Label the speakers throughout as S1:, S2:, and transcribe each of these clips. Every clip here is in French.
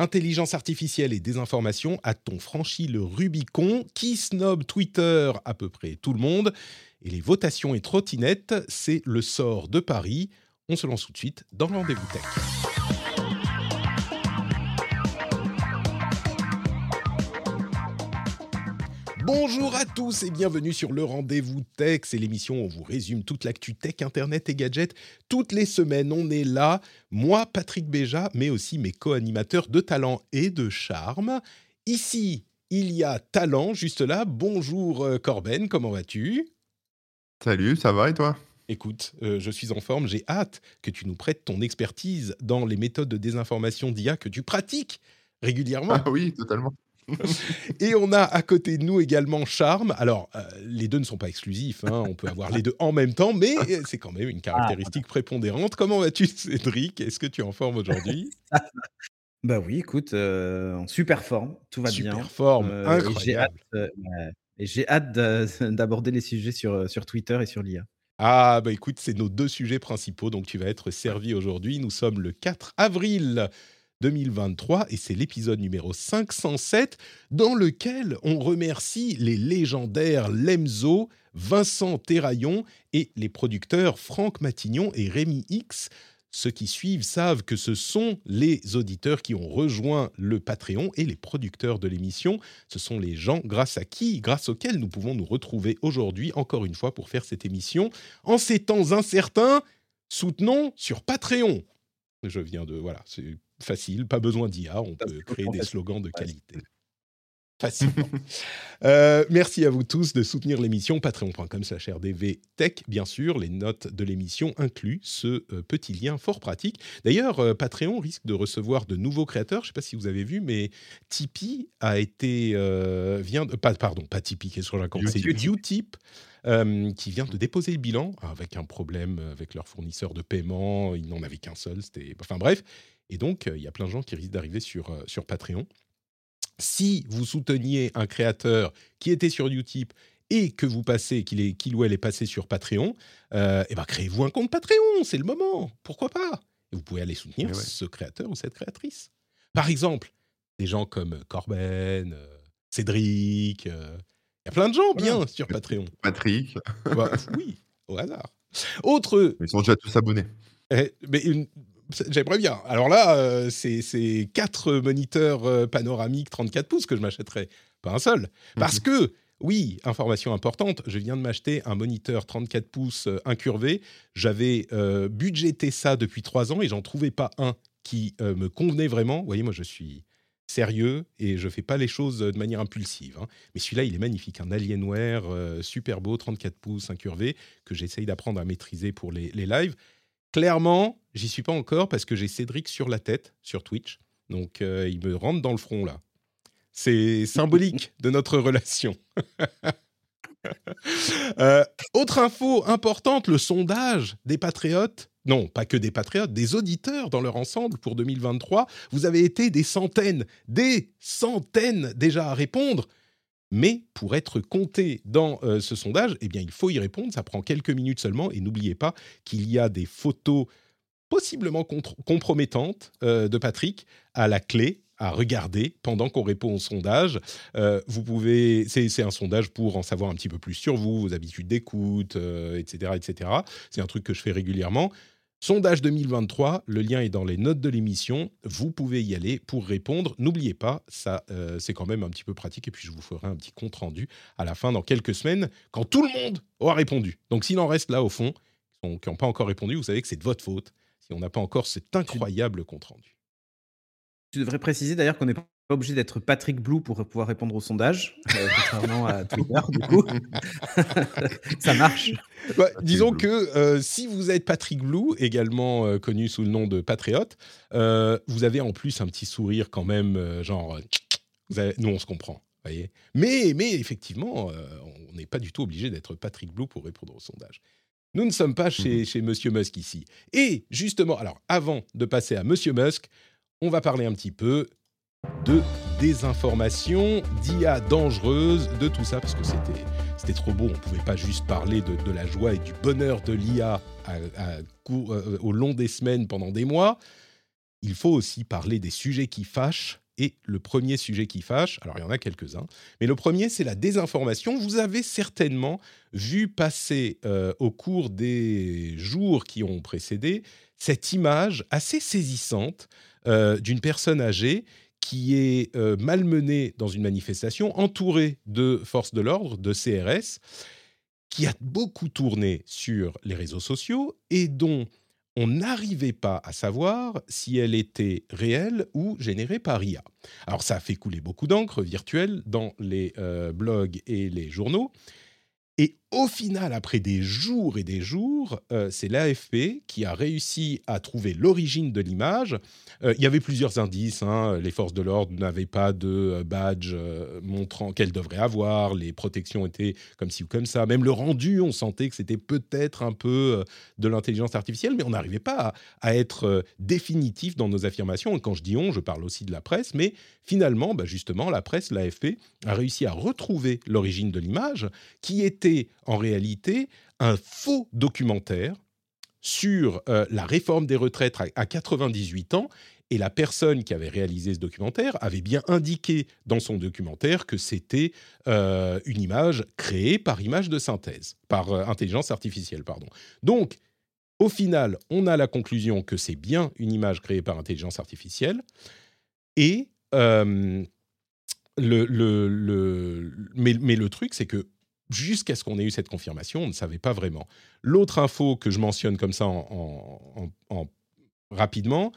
S1: Intelligence artificielle et désinformation, a-t-on franchi le Rubicon Qui snob Twitter? À peu près tout le monde. Et les votations et trottinettes, c'est le sort de Paris. On se lance tout de suite dans le rendez-vous tech. Bonjour à tous et bienvenue sur le Rendez-vous Tech. C'est l'émission où on vous résume toute l'actu tech, internet et gadgets. Toutes les semaines, on est là. Moi, Patrick Béja, mais aussi mes co-animateurs de talent et de charme. Ici, il y a talent, juste là. Bonjour euh, Corben, comment vas-tu?
S2: Salut, ça va et toi?
S1: Écoute, euh, je suis en forme, j'ai hâte que tu nous prêtes ton expertise dans les méthodes de désinformation d'IA que tu pratiques régulièrement.
S2: Ah oui, totalement.
S1: Et on a à côté de nous également Charme. Alors, euh, les deux ne sont pas exclusifs, hein, on peut avoir les deux en même temps, mais c'est quand même une caractéristique prépondérante. Comment vas-tu, Cédric? Est-ce que tu es en forme aujourd'hui?
S3: Bah oui, écoute, euh, en super forme, tout va bien.
S1: Super forme,
S3: Euh, et j'ai hâte,
S1: incroyable.
S3: euh, et j'ai hâte d'a- d'aborder les sujets sur, euh, sur Twitter et sur l'IA.
S1: Ah, bah écoute, c'est nos deux sujets principaux, donc tu vas être servi aujourd'hui. Nous sommes le 4 avril 2023 et c'est l'épisode numéro 507 dans lequel on remercie les légendaires Lemzo, Vincent Terraillon et les producteurs Franck Matignon et Rémi X. Ceux qui suivent savent que ce sont les auditeurs qui ont rejoint le Patreon et les producteurs de l'émission. Ce sont les gens grâce à qui, grâce auxquels nous pouvons nous retrouver aujourd'hui, encore une fois, pour faire cette émission. En ces temps incertains, soutenons sur Patreon. Je viens de... Voilà, c'est facile, pas besoin d'IA, on peut créer des slogans de qualité. Facilement. Euh, merci à vous tous de soutenir l'émission. Patreon.com slash RDV Tech, bien sûr. Les notes de l'émission incluent ce euh, petit lien fort pratique. D'ailleurs, euh, Patreon risque de recevoir de nouveaux créateurs. Je ne sais pas si vous avez vu, mais Tipeee a été... vient de, pas, pardon, pas Tipeee, qu'est-ce que je raconte C'est
S2: Utip.
S1: Utip. euh, qui vient de déposer le bilan avec un problème avec leur fournisseur de paiement. Ils n'en avaient qu'un seul. C'était, enfin bref. Et donc, euh, il y a plein de gens qui risquent d'arriver sur, euh, sur Patreon si vous souteniez un créateur qui était sur Utip et que vous passez, qu'il est, qu'il ou elle est passé sur Patreon, euh, eh ben créez-vous un compte Patreon, c'est le moment, pourquoi pas? Et vous pouvez aller soutenir
S2: Eh ouais.
S1: ce créateur ou cette créatrice. Par exemple, des gens comme Corben, euh, Cédric, euh, il y a plein de gens bien
S2: Voilà.
S1: sur Patreon.
S2: Patrick,
S1: Bah, oui, au hasard. Autre
S2: ils sont déjà tous abonnés.
S1: eh, mais une- J'aimerais bien. Alors là, euh, c'est quatre moniteurs euh, panoramiques 34 pouces que je m'achèterais, pas un seul. Parce que, oui, information importante, je viens de m'acheter un moniteur 34 pouces euh, incurvé. J'avais euh, budgété ça depuis trois ans et j'en trouvais pas un qui euh, me convenait vraiment. Vous voyez, moi, je suis sérieux et je fais pas les choses de manière impulsive. hein. Mais celui-là, il est magnifique, un Alienware euh, super beau, 34 pouces incurvé, que j'essaye d'apprendre à maîtriser pour les, les lives. Clairement, j'y suis pas encore parce que j'ai Cédric sur la tête sur Twitch. Donc, euh, il me rentre dans le front là. C'est symbolique de notre relation. Euh, autre info importante, le sondage des patriotes. Non, pas que des patriotes, des auditeurs dans leur ensemble pour 2023. Vous avez été des centaines, des centaines déjà à répondre. Mais pour être compté dans euh, ce sondage, eh bien, il faut y répondre. Ça prend quelques minutes seulement. Et n'oubliez pas qu'il y a des photos possiblement compromettantes euh, de Patrick à la clé à regarder pendant qu'on répond au sondage. Euh, vous pouvez, c'est un sondage pour en savoir un petit peu plus sur vous, vos habitudes d'écoute, etc., etc. C'est un truc que je fais régulièrement. Sondage 2023, le lien est dans les notes de l'émission. Vous pouvez y aller pour répondre. N'oubliez pas, ça, euh, c'est quand même un petit peu pratique. Et puis, je vous ferai un petit compte rendu à la fin, dans quelques semaines, quand tout le monde aura répondu. Donc, s'il en reste là, au fond, qui n'ont pas encore répondu, vous savez que c'est de votre faute si on n'a pas encore cet incroyable compte rendu.
S3: Tu devrais préciser d'ailleurs qu'on n'est pas obligé d'être Patrick Blue pour pouvoir répondre au sondage, euh, contrairement à Twitter, du coup. ça marche.
S1: Ouais, disons que euh, si vous êtes Patrick Blue, également euh, connu sous le nom de Patriote, vous avez en plus un petit sourire quand même, genre, vous avez- nous on se comprend. Voyez mais, mais effectivement, on n'est pas du tout obligé d'être Patrick Blue pour répondre au sondage. Nous ne sommes pas chez, chez Monsieur Musk ici. Et justement, alors avant de passer à Monsieur Musk, on va parler un petit peu de désinformation, d'IA dangereuse, de tout ça, parce que c'était, c'était trop beau. On ne pouvait pas juste parler de, la joie et du bonheur de l'IA euh, au long des semaines, pendant des mois. Il faut aussi parler des sujets qui fâchent. Et le premier sujet qui fâche, alors il y en a quelques-uns, mais le premier, c'est la désinformation. Vous avez certainement vu passer euh, au cours des jours qui ont précédé cette image assez saisissante euh, d'une personne âgée qui est euh, malmenée dans une manifestation, entourée de forces de l'ordre, de CRS, qui a beaucoup tourné sur les réseaux sociaux et dont on n'arrivait pas à savoir si elle était réelle ou générée par IA. Alors ça a fait couler beaucoup d'encre virtuelle dans les euh, blogs et les journaux. Et au final, après des jours et des jours, euh, c'est l'AFP qui a réussi à trouver l'origine de l'image. Euh, il y avait plusieurs indices. hein. Les forces de l'ordre n'avaient pas de euh, badge montrant qu'elles devraient avoir. Les protections étaient comme ci ou comme ça. Même le rendu, on sentait que c'était peut-être un peu de l'intelligence artificielle, mais on n'arrivait pas à, être définitif dans nos affirmations. Et quand je dis on, je parle aussi de la presse. Mais finalement, bah, justement, la presse, l'AFP, a réussi à retrouver l'origine de l'image, qui était en réalité un faux documentaire sur euh, la réforme des retraites à, à 98 ans. Et la personne qui avait réalisé ce documentaire avait bien indiqué dans son documentaire que c'était euh, une image créée par image de synthèse, par euh, intelligence artificielle, pardon. Donc, au final, on a la conclusion que c'est bien une image créée par intelligence artificielle. Et le, le, le- mais, mais le truc, c'est que jusqu'à ce qu'on ait eu cette confirmation, on ne savait pas vraiment. L'autre info que je mentionne comme ça en, en- en- en- rapidement,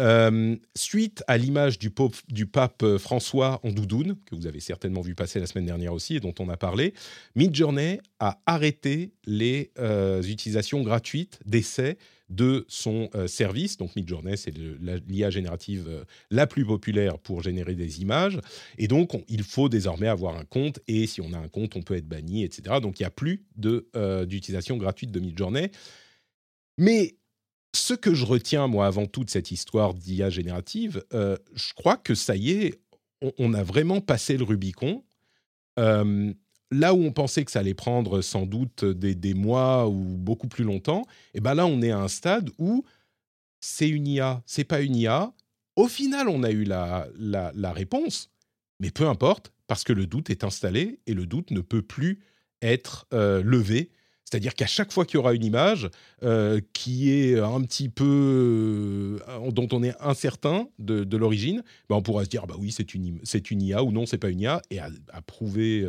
S1: euh, suite à l'image du, pape- pape François en doudoune, que vous avez certainement vu passer la semaine dernière aussi et dont on a parlé, Midjourney a arrêté les euh, utilisations gratuites d'essais de son euh, service. Donc Midjourney, c'est l'IA générative euh, la plus populaire pour générer des images. Et donc, on- il faut désormais avoir un compte. Et si on a un compte, on peut être banni, etc. Donc, il n'y a plus euh, d'utilisation gratuite de Midjourney. Mais ce que je retiens, moi, avant toute cette histoire d'IA générative, je crois que ça y est, on a vraiment passé le Rubicon. Là où on pensait que ça allait prendre sans doute des, mois ou beaucoup plus longtemps, et ben là, on est à un stade où c'est une IA, c'est pas une IA. Au final, on a eu la, réponse, mais peu importe, parce que le doute est installé et le doute ne peut plus être euh, levé. C'est-à-dire qu'à chaque fois qu'il y aura une image euh, qui est un petit peu euh, dont on est incertain de, l'origine, ben on pourra se dire bah oui c'est une une IA ou non c'est pas une IA et à, prouver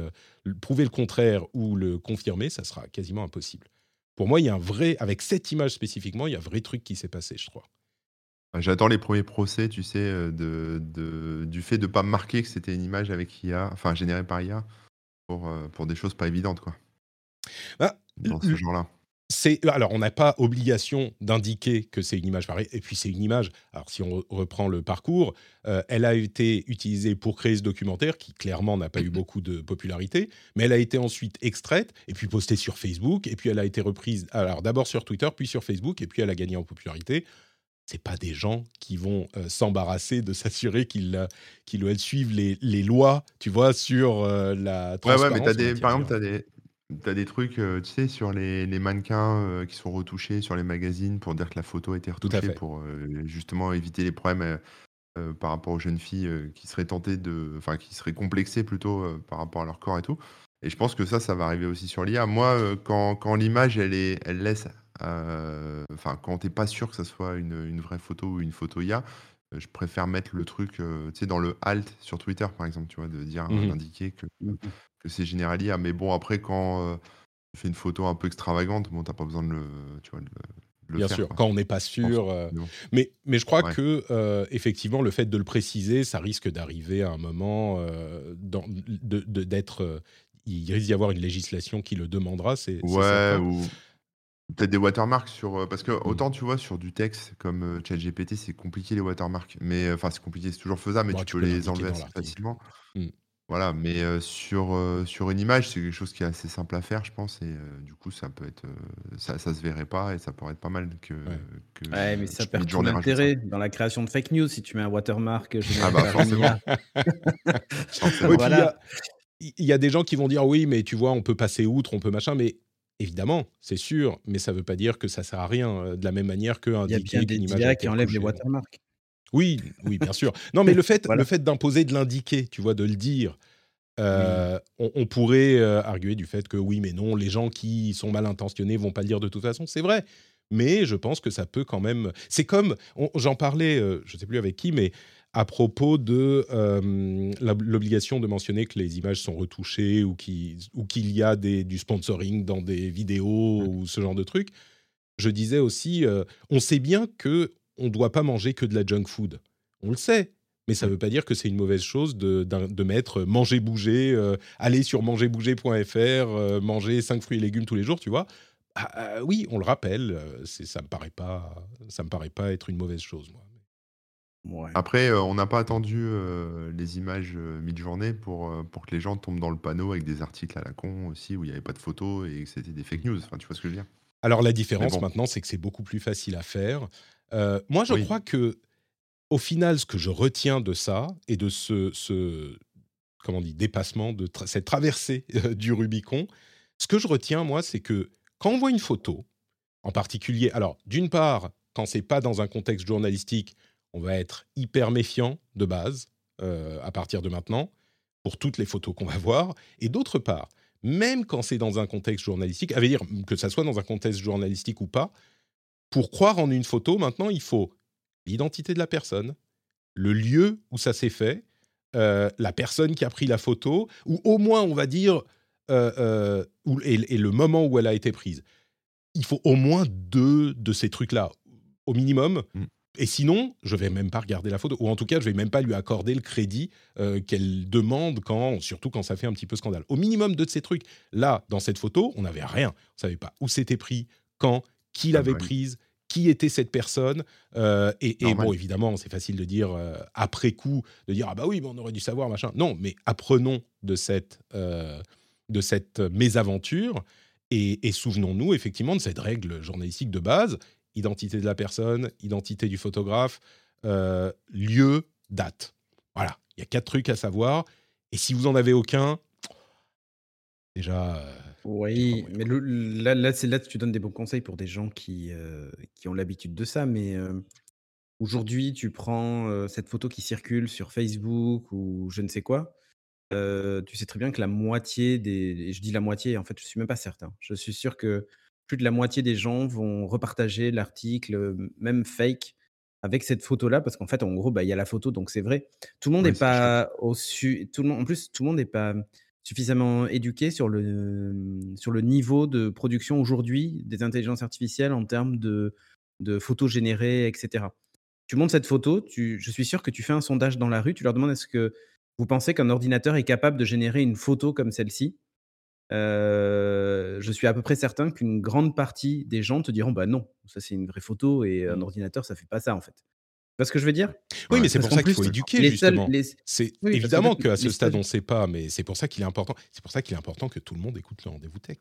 S1: prouver le contraire ou le confirmer ça sera quasiment impossible. Pour moi il y a un vrai avec cette image spécifiquement il y a un vrai truc qui s'est passé je crois.
S2: J'attends les premiers procès, tu sais, euh, de, de- du fait de ne pas marquer que c'était une image avec IA, enfin générée par IA, pour, euh, pour des choses pas évidentes, quoi.
S1: Ah,
S2: Dans ce genre-là.
S1: C'est alors on n'a pas obligation d'indiquer que c'est une image pareille et puis c'est une image. Alors si on re- reprend le parcours euh, elle a été utilisée pour créer ce documentaire qui clairement n'a pas eu beaucoup de popularité mais elle a été ensuite extraite et puis postée sur Facebook et puis elle a été reprise alors d'abord sur Twitter puis sur Facebook et puis elle a gagné en popularité. C'est pas des gens qui vont euh, s'embarrasser de s'assurer qu'ils euh, qu'ils suivent les, les lois tu vois sur euh, la
S2: Ouais,
S1: transparence
S2: ouais, mais t'as
S1: en
S2: des, par exemple, tu as des, t'as des trucs, euh, tu sais, sur les, les mannequins euh, qui sont retouchés sur les magazines pour dire que la photo a été
S1: à
S2: retouchée
S1: fait.
S2: pour euh, justement éviter les problèmes euh, euh, par rapport aux jeunes filles euh, qui seraient tentées de. Enfin, qui seraient complexées plutôt euh, par rapport à leur corps et tout. Et je pense que ça, ça va arriver aussi sur l'IA. Moi, euh, quand, quand l'image, elle, est, elle laisse. euh, Enfin, quand t'es pas sûr que ça soit une, une vraie photo ou une photo IA, je préfère mettre le truc, euh, tu sais, dans le alt sur Twitter, par exemple, tu vois, de dire,
S1: Mhm.
S2: d'indiquer que, que c'est général IA. Mais bon, après, quand euh, tu fais une photo un peu extravagante, bon, t'as pas besoin de le, tu vois, de le, le
S1: bien
S2: faire,
S1: sûr,
S2: quoi.
S1: quand on n'est pas sûr. euh,
S2: Mais.
S1: Mais, je crois
S2: Ouais.
S1: que euh, effectivement, le fait de le préciser, ça risque d'arriver à un moment euh, dans- de- d'être. euh, il risque d'y avoir une législation qui le demandera. C'est
S2: Ouais, ou peut-être des watermarks sur. euh, Parce que autant tu vois, sur du texte comme euh, ChatGPT, c'est compliqué les watermarks. Mais euh, enfin, c'est compliqué, c'est toujours faisable, mais
S1: Bon,
S2: tu,
S1: tu
S2: peux
S1: peux
S2: les
S1: l'indiquer
S2: enlever
S1: dans
S2: assez
S1: l'article.
S2: facilement.
S1: Mm.
S2: Voilà, mais euh, sur, euh, sur une image, c'est quelque chose qui est assez simple à faire, je pense. Et euh, du coup, ça peut être. euh, ça, ça se verrait pas et ça pourrait être pas mal que. que
S3: Ouais, mais ça
S2: je-
S3: perd l'intérêt dans la création de fake news si tu mets un watermark généré
S2: Ah bah
S3: par une IA.
S2: Forcément.
S1: Oui, puis il y
S3: Voilà.
S1: a- il y, a des gens qui vont dire oui, mais tu vois, on peut passer outre, on peut machin, mais évidemment, c'est sûr, mais ça ne veut pas dire que ça sert à rien. euh, De la même manière que
S3: Il y a bien des qui enlèvent les watermarks.
S1: Oui, oui, bien sûr. Non, mais le fait,
S3: Voilà.
S1: le fait d'imposer, de l'indiquer, tu vois, de le dire, euh, on, on pourrait euh, arguer du fait que oui, mais non, les gens qui sont mal intentionnés vont pas le dire de toute façon. C'est vrai. Mais je pense que ça peut quand même. C'est comme, j'en parlais, euh, je sais plus avec qui, mais à propos de euh, l'obligation de mentionner que les images sont retouchées ou qui- ou qu'il y a des, du sponsoring dans des vidéos ou ce genre de trucs. Je disais aussi, euh, on sait bien que on doit pas manger que de la junk food. On le sait. Mais ça ne veut pas dire que c'est une mauvaise chose de, mettre euh, manger bouger, euh, aller sur mangerbouger.fr, euh, manger 5 fruits et légumes tous les jours, tu vois. Ah, ah, oui, on le rappelle, ça me paraît pas, ça me paraît pas être une mauvaise chose, moi.
S3: Ouais.
S2: Après, euh, on n'a pas attendu euh, les images euh, mi-journée pour, euh, pour que les gens tombent dans le panneau avec des articles à la con aussi, où il n'y avait pas de photos et que c'était des fake news. Enfin, tu vois ce que je veux dire?
S1: Alors la différence
S2: bon.
S1: maintenant, c'est que c'est beaucoup plus facile à faire. Euh, moi, je
S2: Oui.
S1: crois que au final, ce que je retiens de ça et de ce, ce comment on dit, dépassement, de tra- cette traversée euh, du Rubicon, ce que je retiens, moi, c'est que quand on voit une photo, en particulier, alors d'une part, quand c'est pas dans un contexte journalistique, on va être hyper méfiant de base euh, à partir de maintenant pour toutes les photos qu'on va voir, et d'autre part, même quand c'est dans un contexte journalistique, à dire que ça soit dans un contexte journalistique ou pas, pour croire en une photo, maintenant, il faut l'identité de la personne, le lieu où ça s'est fait, euh, la personne qui a pris la photo, ou au moins, on va dire, euh, et le moment où elle a été prise. Il faut au moins deux de ces trucs-là, au minimum.
S2: Mm.
S1: Et sinon, je vais même pas regarder la photo, ou en tout cas, je vais même pas lui accorder le crédit euh, qu'elle demande quand, surtout quand ça fait un petit peu scandale. Au minimum deux de ces trucs. Là, dans cette photo, on n'avait rien. On savait pas où c'était pris, quand, qui l'avait prise, qui était cette personne. euh, et, bon, évidemment, c'est facile de dire euh, après coup, de dire ah bah oui, on aurait dû savoir machin. Non, mais apprenons de cette de cette mésaventure et, et souvenons-nous effectivement de cette règle journalistique de base identité de la personne, identité du photographe, euh, lieu, date. Voilà, il y a quatre trucs à savoir. Et si vous en avez aucun, déjà. euh,
S3: Oui, mais le- là, là, c'est là que tu donnes des bons conseils pour des gens qui, euh, qui ont l'habitude de ça. Mais aujourd'hui, tu prends cette photo qui circule sur Facebook ou je ne sais quoi. tu sais très bien que la moitié des. je dis la moitié, en fait, je suis même pas certain. Je suis sûr que plus de la moitié des gens vont repartager l'article, même fake, avec cette photo-là, parce qu'en fait, en gros, bah, il y a la photo, donc c'est vrai. Tout le monde n'est pas au su... tout le monde, en plus, tout le monde n'est pas suffisamment éduqué sur le, sur le niveau de production aujourd'hui des intelligences artificielles en termes de, de photos générées, etc. Tu montres cette photo, tu, je suis sûr que tu fais un sondage dans la rue, tu leur demandes est-ce que vous pensez qu'un ordinateur est capable de générer une photo comme celle-ci? Euh, Je suis à peu près certain qu'une grande partie des gens te diront bah non, ça c'est une vraie photo et un
S1: Mm.
S3: ordinateur ça fait pas ça en fait. Tu vois ce que je veux dire?
S1: Oui,
S2: Ouais,
S1: mais c'est pour ça qu'il faut éduquer
S3: les
S1: justement.
S3: les-
S1: C'est
S3: Oui,
S1: évidemment qu'à ce stade
S3: seuls-
S1: on ne sait pas, mais c'est pour ça qu'il est important. C'est pour ça qu'il est important que tout le monde écoute le rendez-vous tech.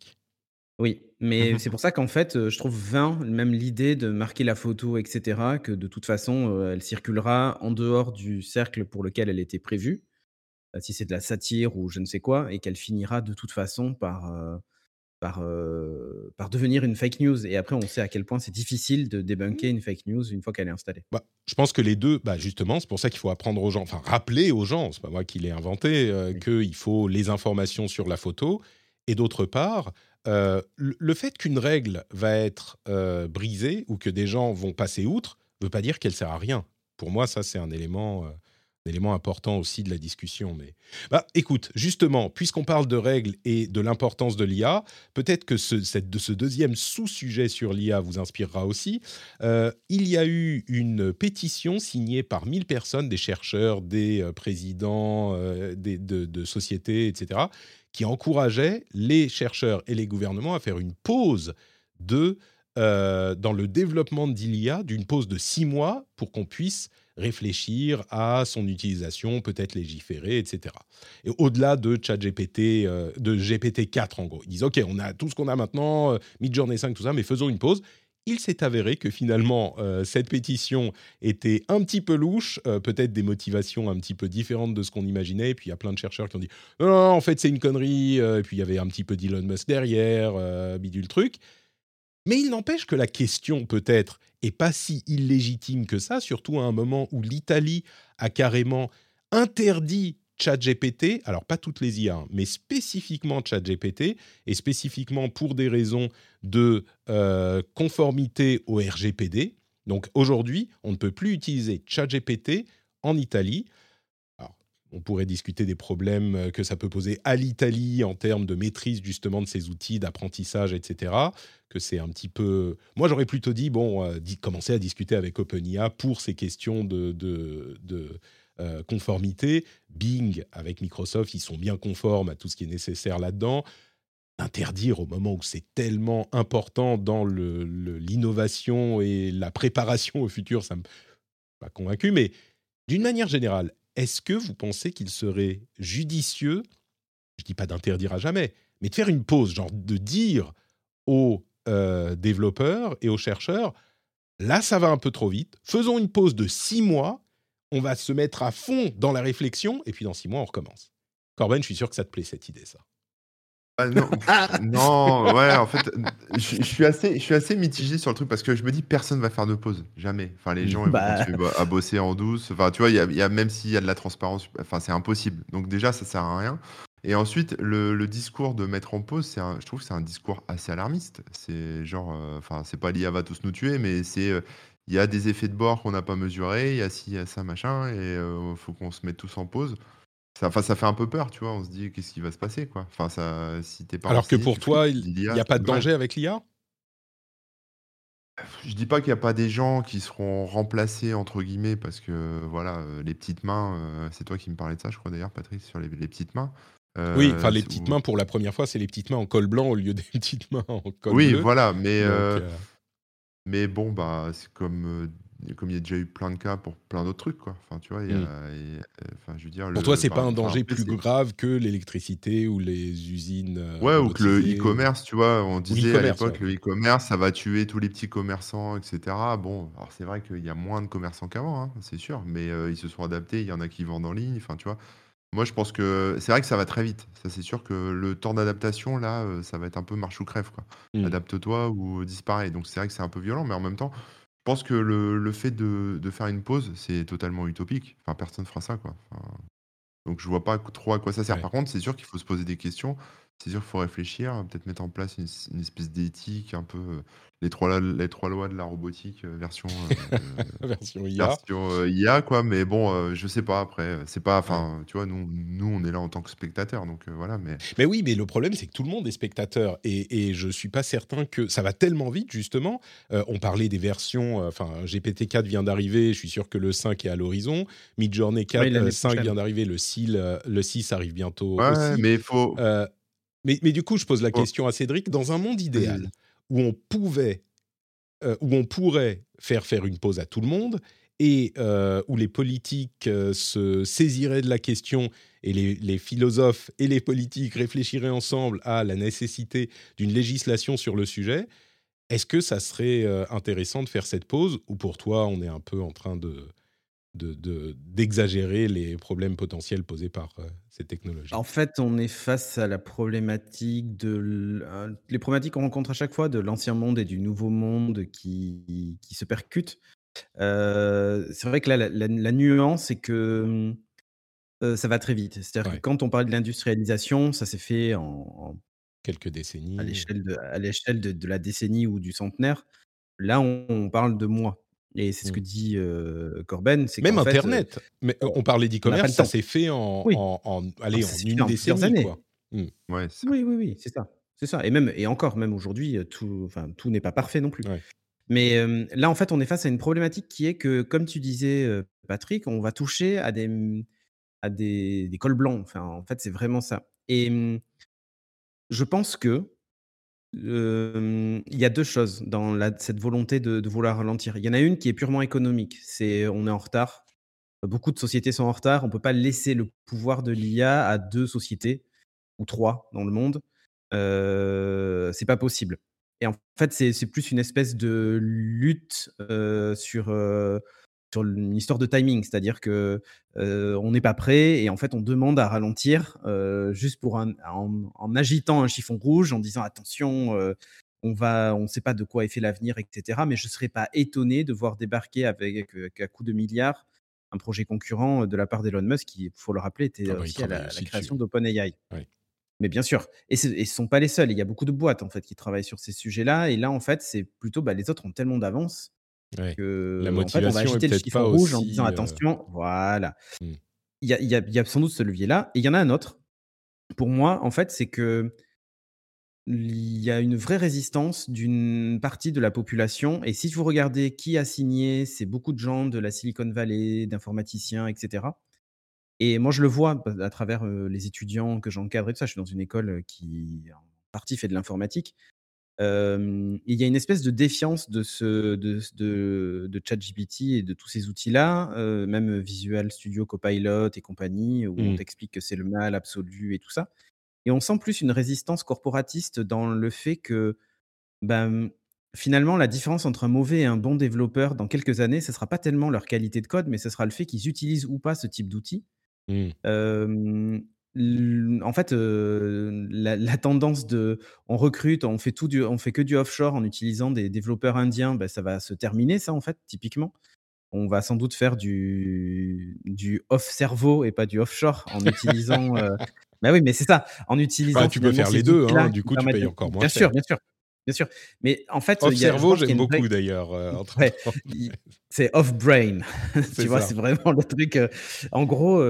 S3: Oui, mais c'est pour ça qu'en fait, euh, je trouve vain même l'idée de marquer la photo, etc., que de toute façon, euh, elle circulera en dehors du cercle pour lequel elle était prévue, euh, si c'est de la satire ou je ne sais quoi, et qu'elle finira de toute façon par, euh, par, euh, par devenir une fake news. Et après, on sait à quel point c'est difficile de débunker une fake news une fois qu'elle est installée.
S1: Bah, je pense que les deux, bah justement, c'est pour ça qu'il faut apprendre aux gens, enfin rappeler aux gens, c'est pas moi qui l'ai inventé, euh,
S3: Oui.
S1: qu'il faut les informations sur la photo. Et d'autre part, le fait qu'une règle va être brisée ou que des gens vont passer outre, veut pas dire qu'elle sert à rien. Pour moi, ça c'est un élément, élément important aussi de la discussion. Mais bah, écoute, justement, puisqu'on parle de règles et de l'importance de l'IA, peut-être que ce, cette, ce deuxième sous-sujet sur l'IA vous inspirera aussi. Euh, il y a eu une pétition signée par 1000 personnes, des chercheurs, des euh, présidents euh, des, de, sociétés, etc., qui encourageait les chercheurs et les gouvernements à faire une pause de, dans le développement de d'une pause de six mois pour qu'on puisse réfléchir à son utilisation, peut-être légiférer, etc. Et au-delà de ChatGPT, euh, de GPT-4 en gros. Ils disent, OK, on a tout ce qu'on a maintenant, euh, Midjourney 5, tout ça, mais faisons une pause il s'est avéré que finalement, euh, cette pétition était un petit peu louche, euh, peut-être des motivations un petit peu différentes de ce qu'on imaginait. Et puis il y a plein de chercheurs qui ont dit non, en fait c'est une connerie. Et puis il y avait un petit peu d'Elon Musk derrière, bidule truc. Mais il n'empêche que la question peut-être est pas si illégitime que ça, surtout à un moment où l'Italie a carrément interdit ChatGPT, alors pas toutes les IA, hein, mais spécifiquement ChatGPT, et spécifiquement pour des raisons de euh, conformité au RGPD. Donc aujourd'hui, on ne peut plus utiliser ChatGPT en Italie. On pourrait discuter des problèmes euh, que ça peut poser à l'Italie en termes de maîtrise justement de ces outils d'apprentissage, etc. Que c'est un petit peu. Moi, j'aurais plutôt dit bon, euh, commencer à discuter avec OpenIA pour ces questions de, de, euh, conformité. Bing, avec Microsoft, ils sont bien conformes à tout ce qui est nécessaire là-dedans. Interdire au moment où c'est tellement important dans l'innovation et la préparation au futur, ça ne m'a pas convaincu. Mais d'une manière générale, est-ce que vous pensez qu'il serait judicieux, je ne dis pas d'interdire à jamais, mais de faire une pause, genre de dire aux euh, développeurs et aux chercheurs, là ça va un peu trop vite, faisons une pause de six mois on va se mettre à fond dans la réflexion, et puis dans six mois, on recommence. Corben, je suis sûr que ça te plaît cette idée, ça.
S2: Ah, non, non, ouais, en fait, je, suis assez, je suis assez mitigé sur le truc parce que je me dis personne va faire de pause, jamais. Enfin, les gens ils vont bah. continuer à bosser en douce. Enfin, tu vois, il y a, même s'il y a de la transparence, enfin, c'est impossible. Donc déjà, ça sert à rien. Et ensuite, le, discours de mettre en pause, c'est je trouve que c'est un discours assez alarmiste. C'est genre, euh, enfin, c'est pas l'IA va tous nous tuer, mais c'est euh, il y a des effets de bord qu'on n'a pas mesurés, il y a ci, il y a ça, machin, et il euh, faut qu'on se mette tous en pause. Ça, ça fait un peu peur, tu vois. On se dit, qu'est-ce qui va se passer, quoi. Enfin, ça, si t'es pas
S1: Alors que pour toi, il n'y a pas de danger avec l'IA
S2: Je dis pas qu'il n'y a pas des gens qui seront remplacés, entre guillemets, parce que, voilà, euh, les petites mains, euh, c'est toi qui me parlais de ça, je crois d'ailleurs, Patrice, sur les, petites mains.
S1: oui, enfin, les petites mains, pour la première fois, c'est les petites mains en col blanc au lieu des petites mains en col
S2: oui,
S1: bleu.
S2: Oui, voilà, mais... Mais bon, bah, c'est comme, comme il y a déjà eu plein de cas pour plein d'autres trucs, quoi. Enfin, tu vois, mmh. enfin, je veux dire,
S1: Pour toi, c'est pas un danger plus grave que l'électricité ou les usines
S2: Ouais, ou que le e-commerce, tu vois, on disait à l'époque, le e-commerce, ça va tuer tous les petits commerçants, etc. Bon, alors c'est vrai qu'il y a moins de commerçants qu'avant, hein, c'est sûr, mais ils se sont adaptés, il y en a qui vendent en ligne, enfin, tu vois. Moi, je pense que c'est vrai que ça va très vite. Ça, c'est sûr que le temps d'adaptation, là, euh, ça va être un peu marche ou crève, quoi. Mmh. Adapte-toi ou disparaît. Donc, c'est vrai que c'est un peu violent, mais en même temps, pense que le, le fait de, de faire une pause, c'est totalement utopique. Enfin, personne fera ça, quoi. donc, je vois pas trop à quoi ça sert. Par contre, c'est sûr qu'il faut se poser des questions. C'est sûr qu'il faut réfléchir, peut-être mettre en place une, une espèce d'éthique un peu. Les trois, les trois lois de la robotique euh, version,
S1: euh, version IA.
S2: Version euh, IA, quoi. Mais bon, je sais pas après. C'est pas, enfin, tu vois, nous, nous, on est là en tant que spectateur, donc voilà. Mais...
S1: mais oui, mais le problème, c'est que tout le monde est spectateur. Et, et je suis pas certain que ça va tellement vite, justement. on parlait des versions, enfin, GPT-4 vient d'arriver, je suis sûr que le 5 est à l'horizon. Midjourney 4, 5 vient d'arriver, le 6, le 6 arrive bientôt
S2: ouais,
S1: aussi.
S2: mais il faut.
S1: mais, mais, du coup, je pose la question à Cédric. Dans un monde idéal, où on pouvait, euh, où on pourrait faire faire une pause à tout le monde et euh, où les politiques euh, se saisiraient de la question et les, philosophes et les politiques réfléchiraient ensemble à la nécessité d'une législation sur le sujet, est-ce que ça serait intéressant de faire cette pause ou pour toi on est un peu en train de d'exagérer de, les problèmes potentiels posés par euh, ces technologies
S3: En fait, on est face à la problématique de euh, les problématiques qu'on rencontre à chaque fois de l'ancien monde et du nouveau monde qui, qui se percutent. Euh, c'est vrai que là, la, nuance, c'est que ça va très vite. C'est-à-dire que quand on parle de l'industrialisation, ça s'est fait en,
S1: quelques décennies.
S3: À l'échelle de, de, de, la décennie ou du centenaire. Là, on, on parle de mois. Et c'est ce que
S1: Mmh.
S3: dit, heu, Corben, c'est
S1: Même
S3: qu'en fait,
S1: internet, mais
S3: on
S1: on parlait d'e-commerce, ça s'est fait en
S3: Oui.
S1: en en
S3: Ah
S1: allez, en une décennie,
S3: années.
S1: quoi. Mmh.
S2: Ouais.
S3: Oui, oui, oui, c'est ça, c'est ça et même et encore, même aujourd'hui, heu, tout enfin, tout n'est pas parfait non plus.
S1: Ouais.
S3: Mais, hem, là, en fait, on est face à une problématique qui est que, comme tu disais, Patrick, on va toucher à des, à des des cols blancs. Enfin, en fait, c'est vraiment ça et mmh je pense que, il y a 2 choses dans cette volonté de vouloir ralentir. Il y en a une qui est purement économique, c'est on est en retard. Beaucoup de sociétés sont en retard. On peut pas laisser le pouvoir de l'IA à 2 sociétés ou 3 dans le monde. Heu, c'est pas possible et en fait, c'est plus une espèce de lutte, sur, sur une histoire de timing. C'est-à-dire que, on n'est pas prêt et en fait, on demande à ralentir, juste pour un en en agitant un chiffon rouge, en disant: «Attention, on va on sait pas de quoi est fait l'avenir et cetera». Mais je serais pas étonné de voir débarquer avec, qu'à coup de milliards, un projet concurrent, de la part d'Elon Musk qui, il faut le rappeler, était
S1: Ah bah,
S3: aussi à la création d'OpenAI. Mais bien sûr et ce et ce sont pas les seuls. Il y a beaucoup de boîtes, en fait, qui travaillent sur ces sujets-là et là, en fait, c'est plutôt, bah, les autres ont tellement d'avance
S1: Ouais. La
S3: qu'en fait, on va
S1: motivation
S3: agiter le
S1: pas
S3: rouge en disant:
S1: heu
S3: «Attention» voilà.
S1: Mmh.
S3: Il y a y a y a sans doute ce levier-là et il y en a un autre. Pour moi, en fait, c'est que il y a une vraie résistance d'une partie de la population et si vous regardez qui a signé, c'est beaucoup de gens de la Silicon Valley, d'informaticiens et cetera et moi, je le vois à travers, les étudiants que j'encadre et tout ça. Je suis dans une école, qui, en partie, fait de l'informatique. Il y a une espèce de défiance de ce de de de ChatGPT et de tous ces outils-là, même Visual Studio Copilot et compagnie, où on
S1: Mmh.
S3: t'explique que c'est le mal absolu et tout ça et on sent plus une résistance corporatiste dans le fait que, ben, finalement, la différence entre un mauvais et un bon développeur dans quelques années, ce sera pas tellement leur qualité de code, mais ce sera le fait qu'ils utilisent ou pas ce type d'outils.
S1: Mmh.
S3: En fait, la la tendance de on recrute, on fait tout du on fait que du offshore en utilisant des développeurs indiens, bah, ça va se terminer ça, en fait, typiquement. On va sans doute faire du du off cerveau et pas du offshore en utilisant, heu bah, oui, mais c'est ça, en utilisant
S1: tu peux faire les 2,
S3: outils-là
S1: hein, du coup, tu payes encore moins
S3: bien sûr, bien sûr, bien sûr, mais en fait,
S1: Off
S3: y a
S1: cerveau, j'aime beaucoup d'ailleurs,
S3: ouais, i c'est off brain, tu vois? C'est vraiment le truc, en gros,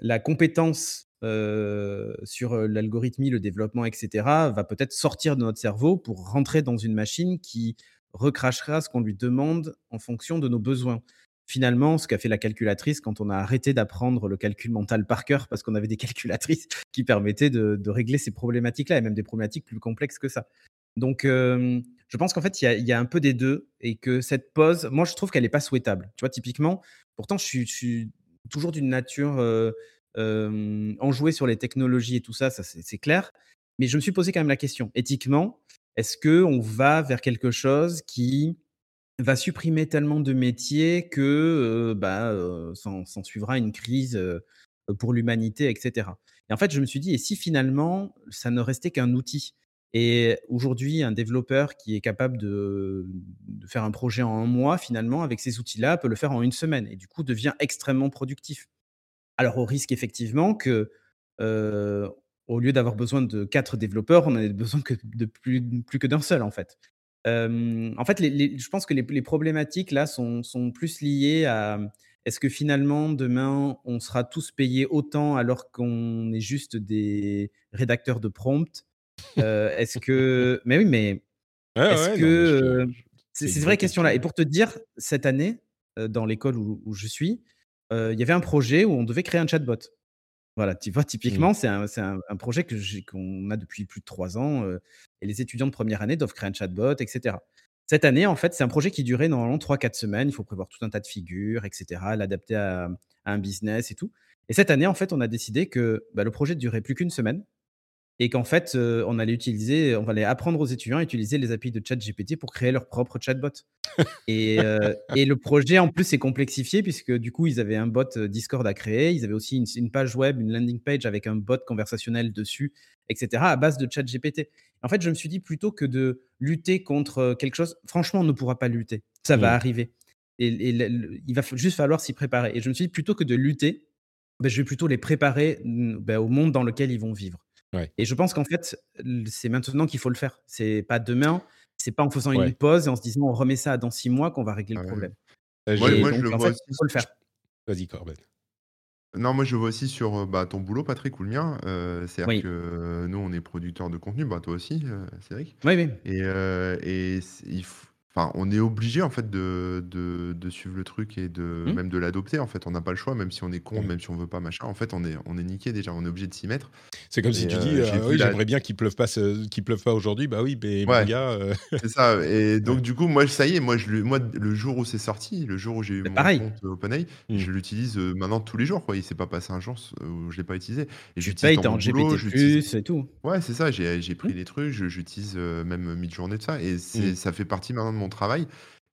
S3: la compétence, heu, sur, l'algorithmie, le développement et cetera, va peut-être sortir de notre cerveau pour rentrer dans une machine qui recrachera ce qu'on lui demande en fonction de nos besoins. Finalement, ce qu'a fait la calculatrice quand on a arrêté d'apprendre le calcul mental par cœur, parce qu'on avait des calculatrices qui permettaient de régler ces problématiques-là et même des problématiques plus complexes que ça. Donc, je pense qu'en fait, il y a un peu des 2 et que cette pause, moi, je trouve qu'elle est pas souhaitable. Tu vois? Typiquement, pourtant, je suis toujours d'une nature, hem, enjouée sur les technologies et tout ça, c'est clair. Mais je me suis posé quand même la question, éthiquement, est-ce qu'on va vers quelque chose qui va supprimer tellement de métiers que, bah, s'en s'ensuivra une crise, pour l'humanité et cetera et en fait, je me suis dit: «Et si finalement, ça ne restait qu'un outil?» et aujourd'hui, un développeur qui est capable de faire un projet en un mois, finalement, avec ces outils-là, peut le faire en une semaine et du coup, devient extrêmement productif. Alors au risque effectivement que, au lieu d'avoir besoin de 4 développeurs, on en ait besoin que de plus plus que d'un seul, en fait. En fait, les les je pense que les les problématiques là sont sont plus liées à, est-ce que finalement demain, on sera tous payés autant alors qu'on est juste des rédacteurs de prompt? Heu, est-ce que mais oui, mais
S1: Ouais,
S3: est-ce
S1: ouais,
S3: que,
S1: je
S3: c'est
S1: une vraie
S3: question là et pour te dire, cette année, dans l'école où où je suis, il y avait un projet où on devait créer un chatbot. Voilà, tu vois?
S1: Mmh.
S3: Typiquement, c'est un c'est un un projet que qu'on a depuis plus de 3 ans, et les étudiants de première année doivent créer un chatbot et cetera. Cette année, en fait, c'est un projet qui durait normalement 3-4 semaines. Il faut prévoir tout un tas de figures et cetera, l'adapter à, à un business et tout et cette année, en fait, on a décidé que, bah, le projet durait plus qu'une semaine et qu'en fait, heu, on allait utiliser on allait apprendre aux étudiants à utiliser les API de ChatGPT pour créer leur propre chatbot et et le projet, en plus, s'est complexifié puisque, du coup, ils avaient un bot, heu, Discord à créer. Ils avaient aussi une page web, une landing page avec un bot conversationnel dessus et cetera, à base de ChatGPT. En fait, je me suis dit: «Plutôt que de lutter contre, quelque chose» franchement, on ne pourra pas lutter. Ça va
S1: Mmh.
S3: arriver et l et le le il va juste falloir s'y préparer et je me suis dit: «Plutôt que de lutter, beh, je vais plutôt les préparer, bah, au monde dans lequel ils vont vivre»
S1: Ouais.
S3: et je pense qu'en fait, c'est maintenant qu'il faut le faire. C'est pas demain, c'est pas en faisant une pause et en se disant: «On remet ça dans 6 mois» qu'on va régler le
S2: Ah ouais,
S3: problème.
S2: Moi,
S3: Et
S2: moi, je le vois
S3: fait,
S2: aussi.
S3: il faut le faire.
S1: Vas-y, Corben.
S2: Non, moi je vois aussi sur bah, ton boulot, Patrick, ou le mien. Euh, c'est-à-dire
S3: Oui.
S2: que euh, nous, on est producteurs de contenu, bah, toi aussi, euh, Cédric.
S3: Oui, oui.
S2: Et, euh, il f- enfin, on est obligé en fait de, de, de suivre le truc et de
S3: Hmm.
S2: même de l'adopter. En fait, on n'a pas le choix, même si on est contre,
S1: Ouais.
S2: même si on veut pas machin. En fait, on est, on est niqué déjà. On est obligé de s'y mettre.
S1: C'est comme si tu
S2: euh,
S1: dis, euh,
S2: la-
S1: j'aimerais bien qu'il pleuve pas, qu'il pleuve pas aujourd'hui. Bah oui, mais
S2: Ouais.
S1: gars, euh,
S2: C'est ça. Et donc du coup, moi, ça y est, moi, je, le- moi, le jour où c'est sorti, le jour où j'ai eu mon
S3: pareil.
S2: compte OpenAI,
S1: Hmm.
S2: je l'utilise maintenant tous les jours. Quoi. Il s'est pas passé un jour où je l'ai pas utilisé. Et
S3: Tu payes, en
S2: boulot,
S3: GPT+, et tout.
S2: Ouais, c'est ça, j'ai pris
S3: Mmh.
S2: des trucs, j'utilise, même mid-journée de ça et
S1: Mmh.
S2: ça fait partie maintenant de mon travail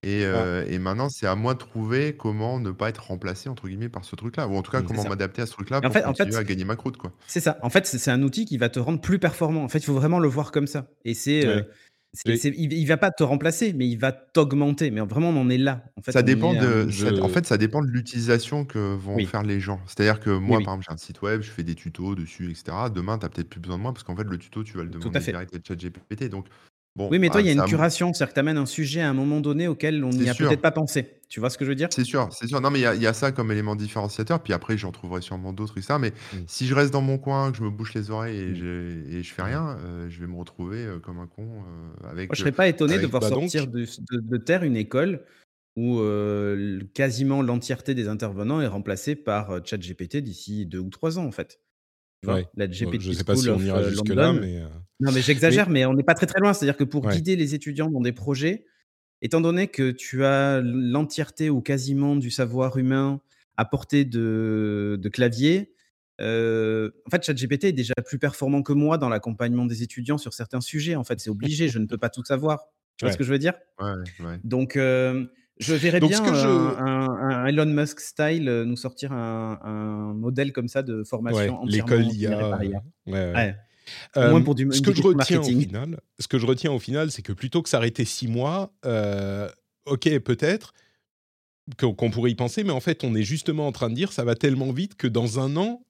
S2: et heu et maintenant c'est à moi de trouver comment ne pas être «remplacé» entre guillemets par ce truc-là ou en tout cas comment m'adapter à ce truc-là
S3: en
S2: pour
S3: en
S2: continuer
S3: fait
S2: à gagner ma croûte, quoi.
S3: C'est ça. En fait, c'est un outil qui va te rendre plus performant. En fait, il faut vraiment le voir comme ça. Et c'est,
S1: Ouais.
S3: c'est il il va pas te remplacer, mais il va t'augmenter. Mais vraiment, on en est là. En fait,
S2: Ça dépend de ça
S1: je-
S2: en fait, ça dépend de l'utilisation que vont
S3: Oui.
S2: faire les gens. C'est-à-dire que moi,
S3: oui.
S2: par exemple, j'ai un site web, je fais des tutos dessus et cetera. Demain, tu as peut-être plus besoin de moi parce qu'en fait, le tuto, tu vas le
S3: Tout à
S2: demander
S3: fait.
S2: direct à ChatGPT donc bon,
S3: Oui, mais toi,
S2: bah,
S3: il y a une curation, c'est-à-dire que tu amènes un sujet à un moment donné auquel on n'y a peut-être pas pensé. Tu vois ce que je veux dire?
S2: C'est sûr, c'est sûr. Non, mais il y a il y a ça comme élément différenciateur, puis après j'en trouverai sûrement d'autres et cetera, mais
S1: Mmh.
S2: si je reste dans mon coin, que je me bouche les oreilles et
S3: Mmh.
S2: et je fais
S1: Ouais.
S2: rien, heu, je vais me retrouver, heu, comme un con, heu, avec,
S3: Moi, je serais pas étonné de voir
S1: bah donc?
S3: sortir de de de terre une école où, quasiment l'entièreté des intervenants est remplacée par, ChatGPT d'ici 2 ou 3 ans, en fait. Tu vois?
S1: Ouais.
S3: La
S1: Bon,
S3: GPT
S1: je sais pas si on ira
S3: heu,
S1: jusque-là, mais, euh,
S3: Non, mais j'exagère, mais on n'est pas très, très loin. C'est-à-dire que pour
S1: ouais.
S3: guider les étudiants dans des projets, étant donné que tu as l'entièreté ou quasiment du savoir humain à portée de de clavier, heu, en fait, ChatGPT est déjà plus performant que moi dans l'accompagnement des étudiants sur certains sujets. En fait, c'est obligé, je ne peux pas tout savoir. Tu vois ce que je veux dire?
S2: Ouais, ouais.
S3: Donc, je verrais
S1: Donc
S3: bien
S1: que je
S3: un Elon Musk style, heu, nous sortir un un modèle comme ça de
S1: Ouais,
S3: formation
S1: l'école
S3: entièrement généré
S1: IA, euh, ouais, ouais.
S3: Ouais. Au moins
S1: Euh,
S3: pour du
S1: ce que je retiens au
S3: marketing.
S1: final, ce que je retiens au final, c'est que plutôt que s'arrêter six mois, euh, ok, peut-être qu'on pourrait y penser, mais en fait, on est justement en train de dire ça va tellement vite que dans un an,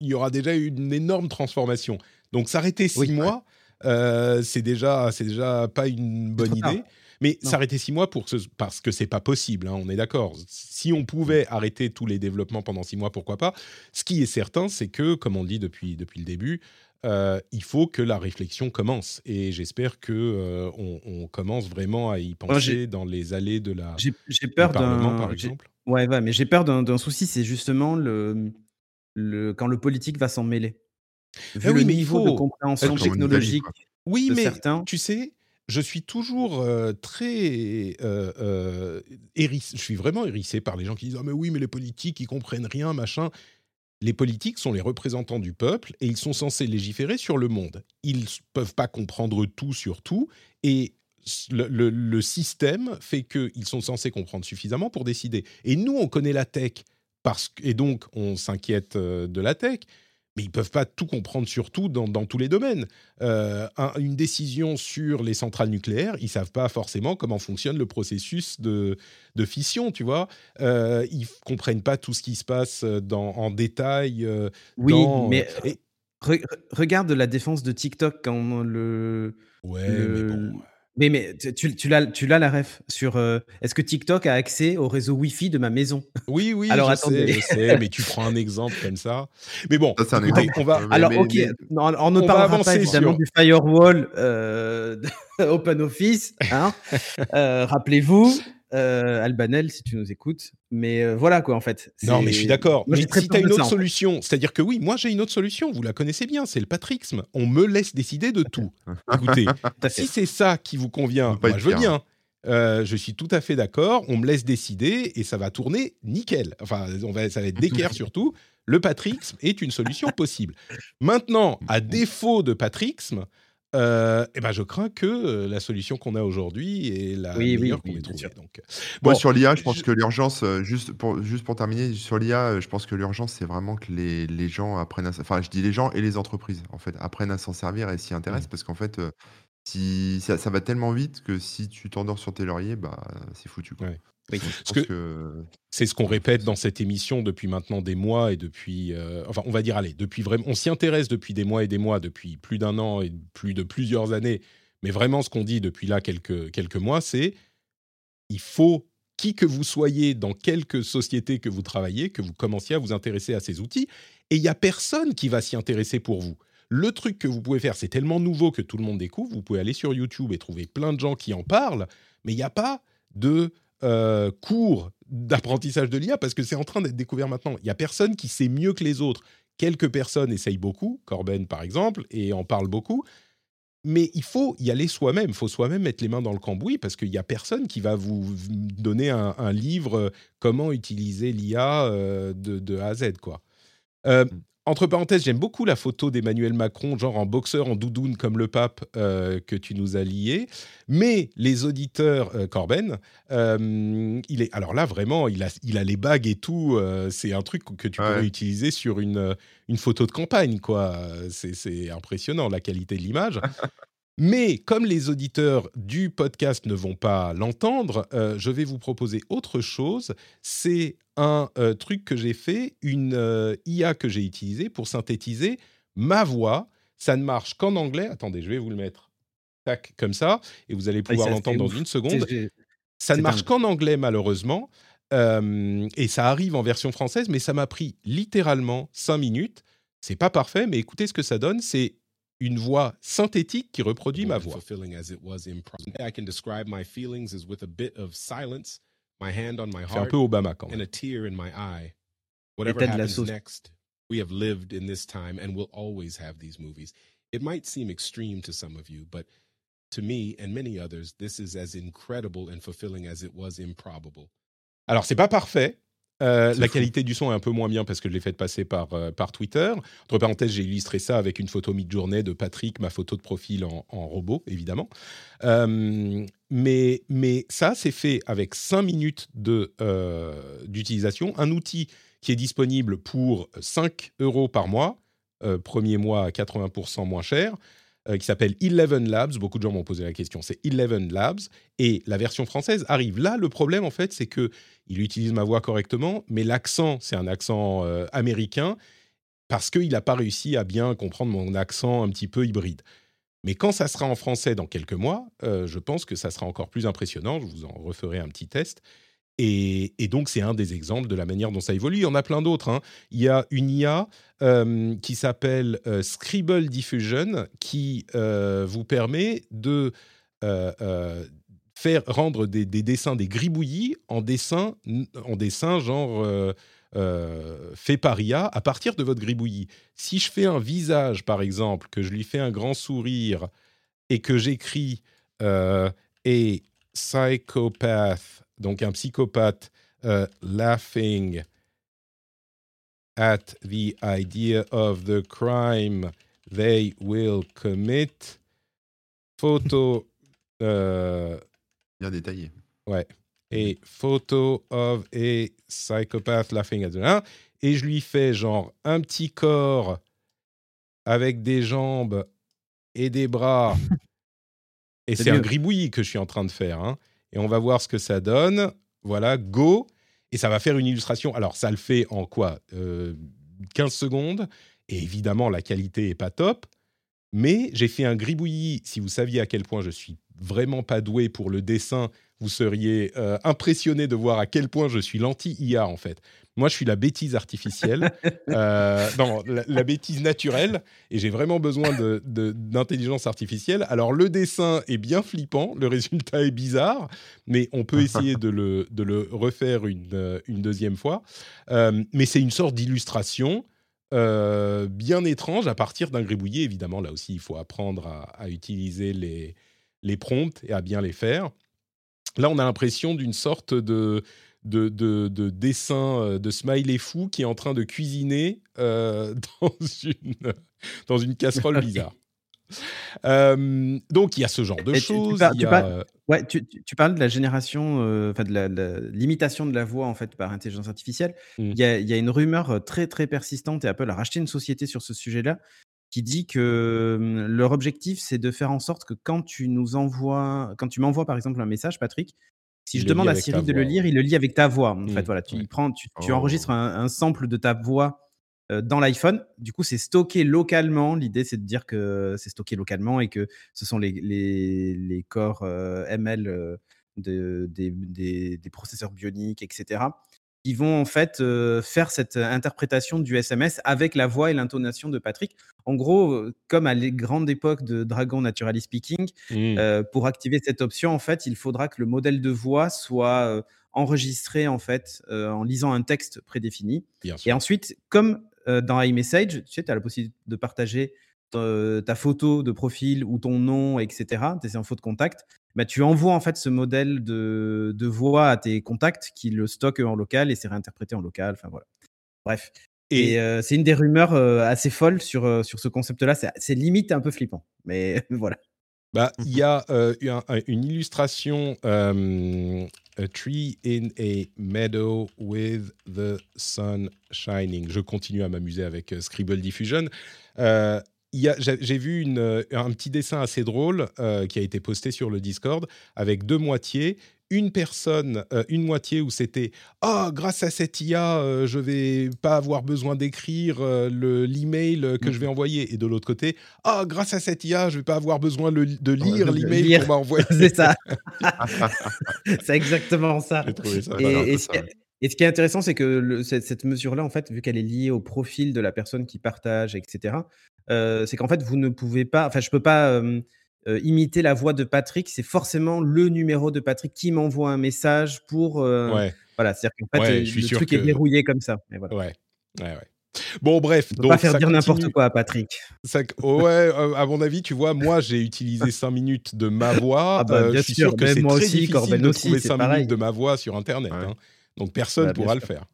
S1: il y aura déjà une énorme transformation. Donc s'arrêter six
S3: Oui, ouais.
S1: mois, euh, c'est déjà, c'est déjà pas une bonne
S3: tard.
S1: Mais s'arrêter six mois pour ce- parce que c'est pas possible, hein, on est d'accord. Si on pouvait arrêter tous les développements pendant six mois, pourquoi pas? Ce qui est certain, c'est que, comme on le dit depuis, depuis le début, euh, il faut que la réflexion commence. Et j'espère que euh, on, on commence vraiment à y penser dans les allées de la,
S3: j'ai peur
S1: par
S3: d'un
S1: exemple.
S3: ouais, ouais, mais j'ai peur d'un souci, c'est justement le le quand le politique va s'en mêler. Vu
S1: Eh oui,
S3: le
S1: mais il
S3: niveau de
S1: faut.
S3: compréhension
S2: en Italie,
S3: technologique.
S1: Oui,
S3: de
S1: mais
S3: certains
S1: tu sais, je suis toujours euh, très euh, euh, hérissé. Je suis vraiment hérissé par les gens qui disent ah mais oui, mais les politiques ils comprennent rien, machin. Les politiques sont les représentants du peuple et ils sont censés légiférer sur le monde. Ils peuvent pas comprendre tout sur tout et le, système fait qu'ils sont censés comprendre suffisamment pour décider. Et nous, on connaît la tech parce et donc on s'inquiète euh, de la tech, mais ils peuvent pas tout comprendre sur tout dans, dans tous les domaines. Euh, un- une décision sur les centrales nucléaires, ils savent pas forcément comment fonctionne le processus de, de fission, tu vois. Euh, ils comprennent pas tout ce qui se passe dans, en détail euh,
S3: oui,
S1: dans.
S3: mais
S1: euh, et-
S3: re re regarde la défense de TikTok quand le
S1: ouais, mais
S3: le
S1: bon.
S3: Mais mais tu tu l'as tu l'as la ref sur, heu, est-ce que TikTok a accès au réseau Wi-Fi de ma maison?
S1: Oui, oui,
S3: Alors
S1: je sais, je sais, mais tu prends un exemple comme ça. Mais bon,
S2: Ça, c'est un
S1: écoutez,
S2: exemple.
S1: on va,
S2: Euh,
S3: Alors
S2: mais
S3: OK,
S2: mais
S3: non, on ne
S1: on
S3: parlera pas évidemment
S1: sur.
S3: du firewall, heu, OpenOffice, hein. Heu, rappelez-vous, heu, Albanel, si tu nous écoutes. Mais, heu, voilà quoi, en fait.
S1: Non, mais je suis d'accord. Mais si tu as une
S3: ça,
S1: autre
S3: en fait.
S1: solution, c'est-à-dire que oui, moi j'ai une autre solution, vous la connaissez bien, c'est le patrixme. On me laisse décider de tout. Écoutez, si c'est ça qui vous convient, moi je veux bien. Euh, je suis tout à fait d'accord. On me laisse décider et ça va tourner nickel. Enfin, on va, ça va être d'équerre surtout. Le patrixme est une solution possible. Maintenant, à défaut de patrixme, euh, eh ben je crains que euh, la solution qu'on a aujourd'hui est la
S3: Oui, oui,
S1: meilleure qu'on ait trouvée. Donc, euh,
S2: Moi, sur l'IA, je pense
S1: je-
S2: que l'urgence, euh, juste pour, juste pour terminer, sur l'IA, je pense que l'urgence, c'est vraiment que les, les gens apprennent à... Enfin, je dis les gens et les entreprises, en fait, apprennent à s'en servir et s'y intéressent,
S1: Mm.
S2: parce qu'en fait, si, ça, ça va tellement vite que si tu t'endors sur tes lauriers, bah, c'est foutu, quoi.
S1: Ouais.
S3: Oui.
S1: Que c'est ce qu'on répète dans cette émission depuis maintenant des mois et depuis, euh, enfin, on va dire, allez, depuis vraiment, on s'y intéresse depuis des mois et des mois, depuis plus d'un an et plus de plusieurs années. Mais vraiment, ce qu'on dit depuis là quelques quelques mois, c'est il faut qui que vous soyez, dans quelque société que vous travaillez, que vous commenciez à vous intéresser à ces outils. Et il n'y a personne qui va s'y intéresser pour vous. Le truc que vous pouvez faire, c'est tellement nouveau que tout le monde découvre. Vous pouvez aller sur YouTube et trouver plein de gens qui en parlent, mais il n'y a pas de euh, cours d'apprentissage de l'IA parce que c'est en train d'être découvert maintenant. Il n'y a personne qui sait mieux que les autres. Quelques personnes essayent beaucoup, Corben par exemple, et en parle beaucoup. Mais il faut y aller soi-même, il faut soi-même mettre les mains dans le cambouis parce qu'il n'y a personne qui va vous donner un, livre euh, comment utiliser l'IA euh, de, A à Z. Quoi. Euh, mm entre parenthèses, j'aime beaucoup la photo d'Emmanuel Macron, genre en boxeur, en doudoune comme le pape euh, que tu nous as lié. Mais les auditeurs, euh, Corben, euh, il est alors là vraiment, il a, il a les bagues et tout. c'est un truc que tu pourrais utiliser sur une, une photo de campagne, quoi. C'est impressionnant la qualité de l'image. Mais comme les auditeurs du podcast ne vont pas l'entendre, je vais vous proposer autre chose. C'est un euh, truc que j'ai fait, une euh, IA que j'ai utilisée pour synthétiser ma voix. Ça ne marche qu'en anglais. Attendez, je vais vous le mettre. Tac, comme ça. Et vous allez pouvoir l'entendre dans une seconde. Ça ne marche qu'en anglais, malheureusement. Euh, et ça arrive en version française, mais ça m'a pris littéralement cinq minutes. C'est pas parfait, mais écoutez ce que ça donne. C'est une voix synthétique qui reproduit ma voix. heart, un peu Obama quand même. and a tear in my eye. Whatever happens next, we have lived in this time and will always have these movies. It might seem extreme to some of you, but to me and many others, this is as incredible and fulfilling as it was improbable. Alors, c'est pas parfait, Euh, la qualité du son est un peu moins bien parce que je l'ai fait passer par, euh, par Twitter. Entre parenthèses, j'ai illustré ça avec une photo mid-journée de Patrick, ma photo de profil en, robot, évidemment. Euh, mais, mais ça, c'est fait avec 5 minutes d'utilisation. un outil qui est disponible pour 5 euros par mois, premier mois à 80% moins cher. Euh, qui s'appelle Eleven Labs. Beaucoup de gens m'ont posé la question. C'est Eleven Labs. Et la version française arrive. Là, le problème, en fait, c'est que il utilise ma voix correctement, mais l'accent, c'est un accent euh, américain parce qu'il n'a pas réussi à bien comprendre mon accent un petit peu hybride. Mais quand ça sera en français dans quelques mois, euh, je pense que ça sera encore plus impressionnant. Je vous en referai un petit test. Et, donc, c'est un des exemples de la manière dont ça évolue. Il y en a plein d'autres. Hein. Il y a une IA euh, qui s'appelle euh, Scribble Diffusion qui euh, vous permet de faire rendre des, dessins, des gribouillis en dessin, en dessin genre fait par IA à partir de votre gribouillis. Si je fais un visage, par exemple, que je lui fais un grand sourire et que j'écris et psychopath donc un psychopathe uh, laughing at the idea of the crime they will commit. Photo.
S2: Euh, Bien détaillé.
S1: Ouais. Et photo of a psychopath laughing at the. Et je lui fais genre un petit corps avec des jambes et des bras. et c'est un gribouillis que je suis en train de faire. Hein et on va voir ce que ça donne. Voilà, go. Et ça va faire une illustration. Alors, ça le fait en quoi 15 euh, secondes. Et évidemment, la qualité est pas top. Mais j'ai fait un gribouillis. Si vous saviez à quel point je suis vraiment pas doué pour le dessin, vous seriez euh, impressionné de voir à quel point je suis l'anti-IA en fait. Moi, je suis la bêtise artificielle, euh, non, la, bêtise naturelle, et j'ai vraiment besoin d'intelligence de, artificielle. Alors, le dessin est bien flippant, le résultat est bizarre, mais on peut essayer de le, de le refaire une, euh, une deuxième fois. Euh, mais c'est une sorte d'illustration bien étrange à partir d'un gribouillis. Évidemment, là aussi, il faut apprendre à, à utiliser les, les prompts et à bien les faire. Là, on a l'impression d'une sorte de de, de, de dessin euh, de smiley fou qui est en train de cuisiner euh, dans, une, dans une casserole bizarre. Euh, donc il y a ce genre de choses.
S3: Tu, parles, ouais, tu, tu, parles de la génération, enfin de l'imitation de la voix en fait par intelligence artificielle. Mmh. Il y, a, y, a, une rumeur très très persistante et Apple a racheté une société sur ce sujet-là qui dit que leur objectif c'est de faire en sorte que quand tu nous envoies, quand tu m'envoies par exemple un message, Patrick, si je demande à Cyril de le lire, il le lit avec ta voix. En fait, mmh, voilà, tu, prends, tu, oh. enregistres un, sample de ta voix euh, dans l'iPhone. Du coup, c'est stocké localement. L'idée, c'est de dire que c'est stocké localement et que ce sont les, les, les corps euh, ML euh, des, des, processeurs bioniques, etc., qui vont en fait faire cette interprétation du SMS avec la voix et l'intonation de Patrick. En gros, comme à les grandes époques de Dragon Naturally Speaking, mmh. pour activer cette option, en fait, il faudra que le modèle de voix soit enregistré en fait en lisant un texte prédéfini. et ensuite, comme dans iMessage, tu sais, tu as la possibilité de partager ta photo de profil ou ton nom, etc., tes infos de contact, bah, tu envoies en fait ce modèle de, de, voix à tes contacts qui le stockent en local et c'est réinterprété en local. Enfin voilà. Bref. Et, c'est une des rumeurs assez folles sur, sur ce concept-là. C'est limite un peu flippant, mais voilà.
S1: Bah, il y a une illustration A tree in a meadow with the sun shining. Je continue à m'amuser avec Scribble Diffusion. Euh, j'ai vu une, euh, un petit dessin assez drôle euh, qui a été posté sur le Discord avec deux moitiés. Une personne, euh, une moitié où c'était ah grâce à cette IA, je vais pas avoir besoin d'écrire le l'email que je vais envoyer, et de l'autre côté ah grâce à cette IA, je vais pas avoir besoin de lire l'email qu'on m'a envoyé.
S3: C'est ça. c'est exactement ça. et, et, ce qui est intéressant, c'est que cette, cette mesure-là, en fait, vu qu'elle est liée au profil de la personne qui partage, etc., c'est qu'en fait, vous ne pouvez pas, enfin, je peux pas imiter la voix de Patrick. C'est forcément le numéro de Patrick qui m'envoie un message pour. Voilà, c'est-à-dire qu'en fait, le truc est verrouillé comme ça.
S1: voilà. Ouais, ouais, ouais. Bon, bref.
S3: donc, pas faire dire n'importe quoi à Patrick.
S1: Ça, oh, ouais, à mon avis, tu vois, moi, j'ai utilisé 5 minutes de ma voix.
S3: Ah bah, bien je suis sûr, que c'est très aussi, difficile
S1: de trouver 5 minutes de ma voix sur Internet. Hein. Donc, personne ne bah, pourra le faire.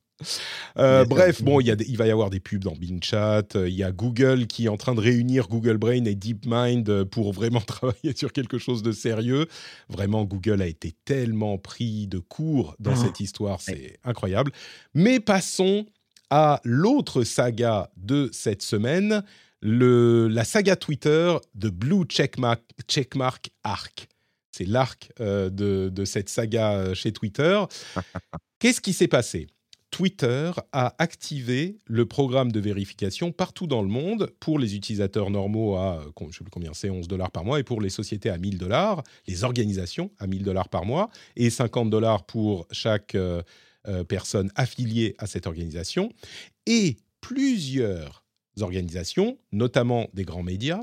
S1: Euh, bref, bon, il, y a il va y avoir des pubs dans Bing Chat. Euh, il y a Google qui est en train de réunir Google Brain et DeepMind euh, pour vraiment travailler sur quelque chose de sérieux. Vraiment, Google a été tellement pris de court dans ah. cette histoire, c'est incroyable. Mais passons à l'autre saga de cette semaine, le, la saga Twitter de Blue Checkmark, Checkmark Arc. C'est l'arc de, de cette saga chez Twitter. Qu'est-ce qui s'est passé? Twitter a activé le programme de vérification partout dans le monde pour les utilisateurs normaux à, combien c'est, 11 dollars par mois, et pour les sociétés à 1000 dollars, les organisations à 1000 dollars par mois, et 50 dollars pour chaque euh, euh, personne affiliée à cette organisation. Et plusieurs organisations, notamment des grands médias,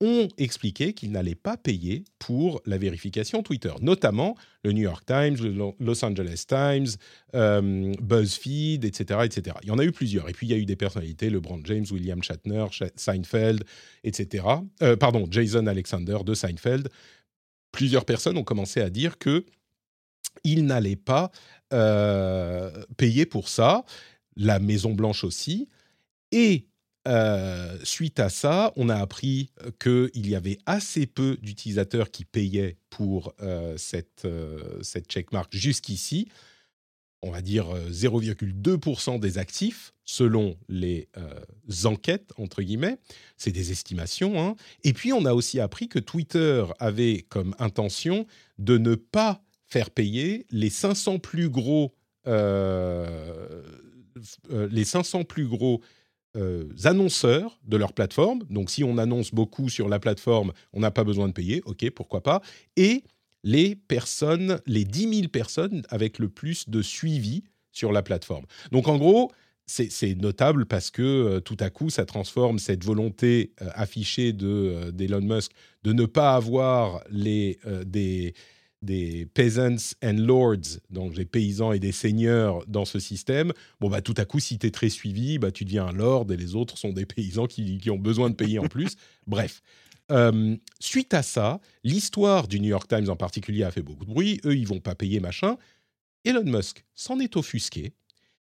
S1: ont expliqué qu'ils n'allaient pas payer pour la vérification Twitter, notamment le New York Times, le Los Angeles Times, euh, BuzzFeed, etc., etc. Il y en a eu plusieurs. Et puis il y a eu des personnalités, LeBron James, William Shatner, Seinfeld, etc. Euh, pardon, Jason Alexander de Seinfeld. Plusieurs personnes ont commencé à dire que ils n'allaient pas euh, payer pour ça. La Maison Blanche aussi. Et euh, suite à ça, on a appris qu'il y avait assez peu d'utilisateurs qui payaient pour euh, cette, euh, cette checkmark jusqu'ici. On va dire 0,2% des actifs, selon les enquêtes, entre guillemets. C'est des estimations. Hein. Et puis, on a aussi appris que Twitter avait comme intention de ne pas faire payer les 500 plus gros, les 500 plus gros euh, annonceurs de leur plateforme. Donc, si on annonce beaucoup sur la plateforme, on n'a pas besoin de payer. OK, pourquoi pas. Et les personnes, les 10 000 personnes avec le plus de suivi sur la plateforme. Donc, en gros, c'est notable parce que euh, tout à coup, ça transforme cette volonté euh, affichée d'Elon Musk de ne pas avoir les, des, des peasants and lords, donc des paysans et des seigneurs dans ce système, bon bah tout à coup si tu es très suivi, bah tu deviens un lord et les autres sont des paysans qui, ont besoin de payer en plus. Bref. Euh, suite à ça, l'histoire du New York Times en particulier a fait beaucoup de bruit. Eux, ils vont pas payer machin. Elon Musk s'en est offusqué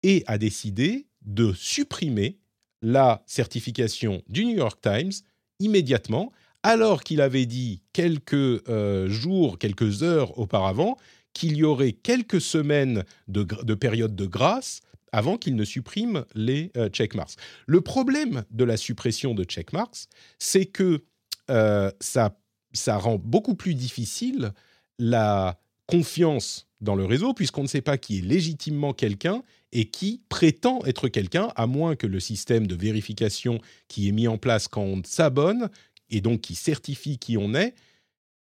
S1: et a décidé de supprimer la certification du New York Times immédiatement alors qu'il avait dit quelques euh, jours, quelques heures auparavant, qu'il y aurait quelques semaines de, période de grâce avant qu'il ne supprime les euh, checkmarks. Le problème de la suppression de checkmarks, c'est que euh, ça, ça rend beaucoup plus difficile la confiance dans le réseau, puisqu'on ne sait pas qui est légitimement quelqu'un et qui prétend être quelqu'un, à moins que le système de vérification qui est mis en place quand on s'abonne et donc qui certifie qui on est,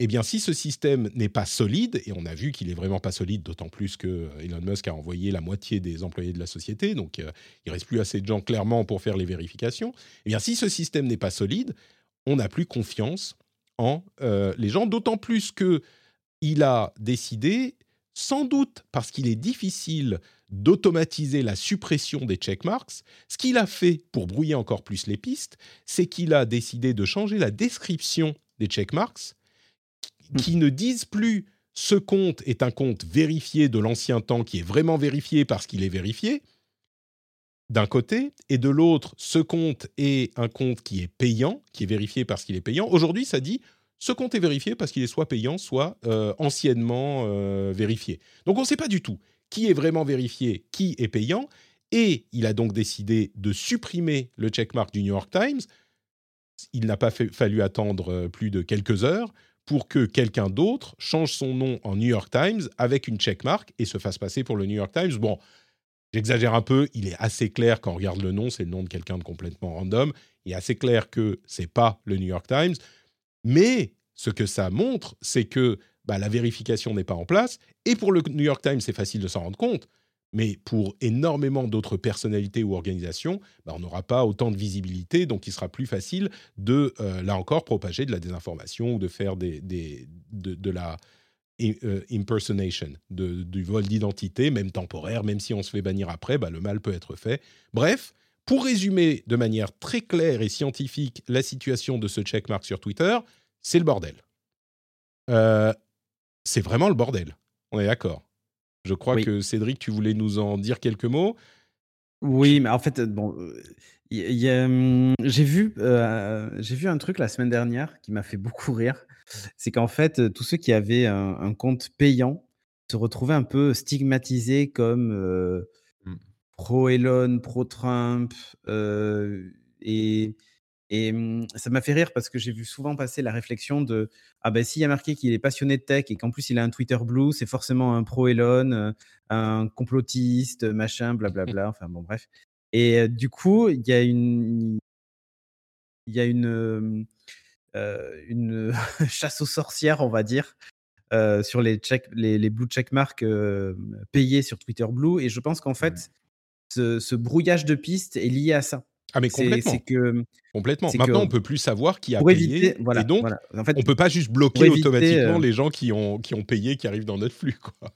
S1: eh bien, si ce système n'est pas solide, et on a vu qu'il est vraiment pas solide, d'autant plus que euh, Elon Musk a envoyé la moitié des employés de la société, donc il il reste plus assez de gens clairement pour faire les vérifications. Eh bien, si ce système n'est pas solide, on n'a plus confiance en les gens, d'autant plus que il a décidé, sans doute parce qu'il est difficile d'automatiser la suppression des checkmarks, ce qu'il a fait pour brouiller encore plus les pistes, c'est qu'il a décidé de changer la description des checkmarks, qui ne disent plus ce compte est un compte vérifié de l'ancien temps qui est vraiment vérifié parce qu'il est vérifié, d'un côté, et de l'autre, ce compte est un compte qui est payant, qui est vérifié parce qu'il est payant. Aujourd'hui, ça dit ce compte est vérifié parce qu'il est soit payant, soit euh, anciennement euh, vérifié. Donc on ne sait pas du tout qui est vraiment vérifié, qui est payant, et il a donc décidé de supprimer le checkmark du New York Times. Il n'a pas fallu attendre euh, plus de quelques heures pour que quelqu'un d'autre change son nom en New York Times avec une checkmark et se fasse passer pour le New York Times. Bon, j'exagère un peu, il est assez clair quand on regarde le nom, c'est le nom de quelqu'un de complètement random. Il est assez clair que c'est pas le New York Times. Mais ce que ça montre, c'est que bah, la vérification n'est pas en place. Et pour le New York Times, c'est facile de s'en rendre compte. Mais pour énormément d'autres personnalités ou organisations, bah, on n'aura pas autant de visibilité, donc il sera plus facile de, euh, là encore, propager de la désinformation ou de faire de, la euh, impersonation, du vol d'identité, même temporaire, même si on se fait bannir après, bah, le mal peut être fait. Bref, pour résumer de manière très claire et scientifique la situation de ce checkmark sur Twitter, c'est le bordel. Euh, c'est vraiment le bordel. On est d'accord. Je crois que Cédric, tu voulais nous en dire quelques mots?
S3: Oui, mais en fait, euh, bon, hum, j'ai vu, euh, j'ai vu un truc la semaine dernière qui m'a fait beaucoup rire. C'est qu'en fait, tous ceux qui avaient un, compte payant se retrouvaient un peu stigmatisés comme mmh. pro-Elon, pro-Trump. et et ça m'a fait rire parce que j'ai vu souvent passer la réflexion de ah ben s'il y a marqué qu'il est passionné de tech et qu'en plus il a un Twitter blue, c'est forcément un pro Elon, un complotiste, machin, blablabla. Enfin bon bref. Et du coup il y a une il y a une une chasse aux sorcières on va dire sur les check les, les blue checkmarks payés sur Twitter blue et je pense qu'en fait ce, ce brouillage de pistes est lié à ça.
S1: Ah mais complètement. C'est que complètement. Maintenant, on peut plus savoir qui a payé. et donc, En fait, on peut pas juste bloquer automatiquement euh les gens qui ont qui ont payé qui arrivent dans notre flux, quoi.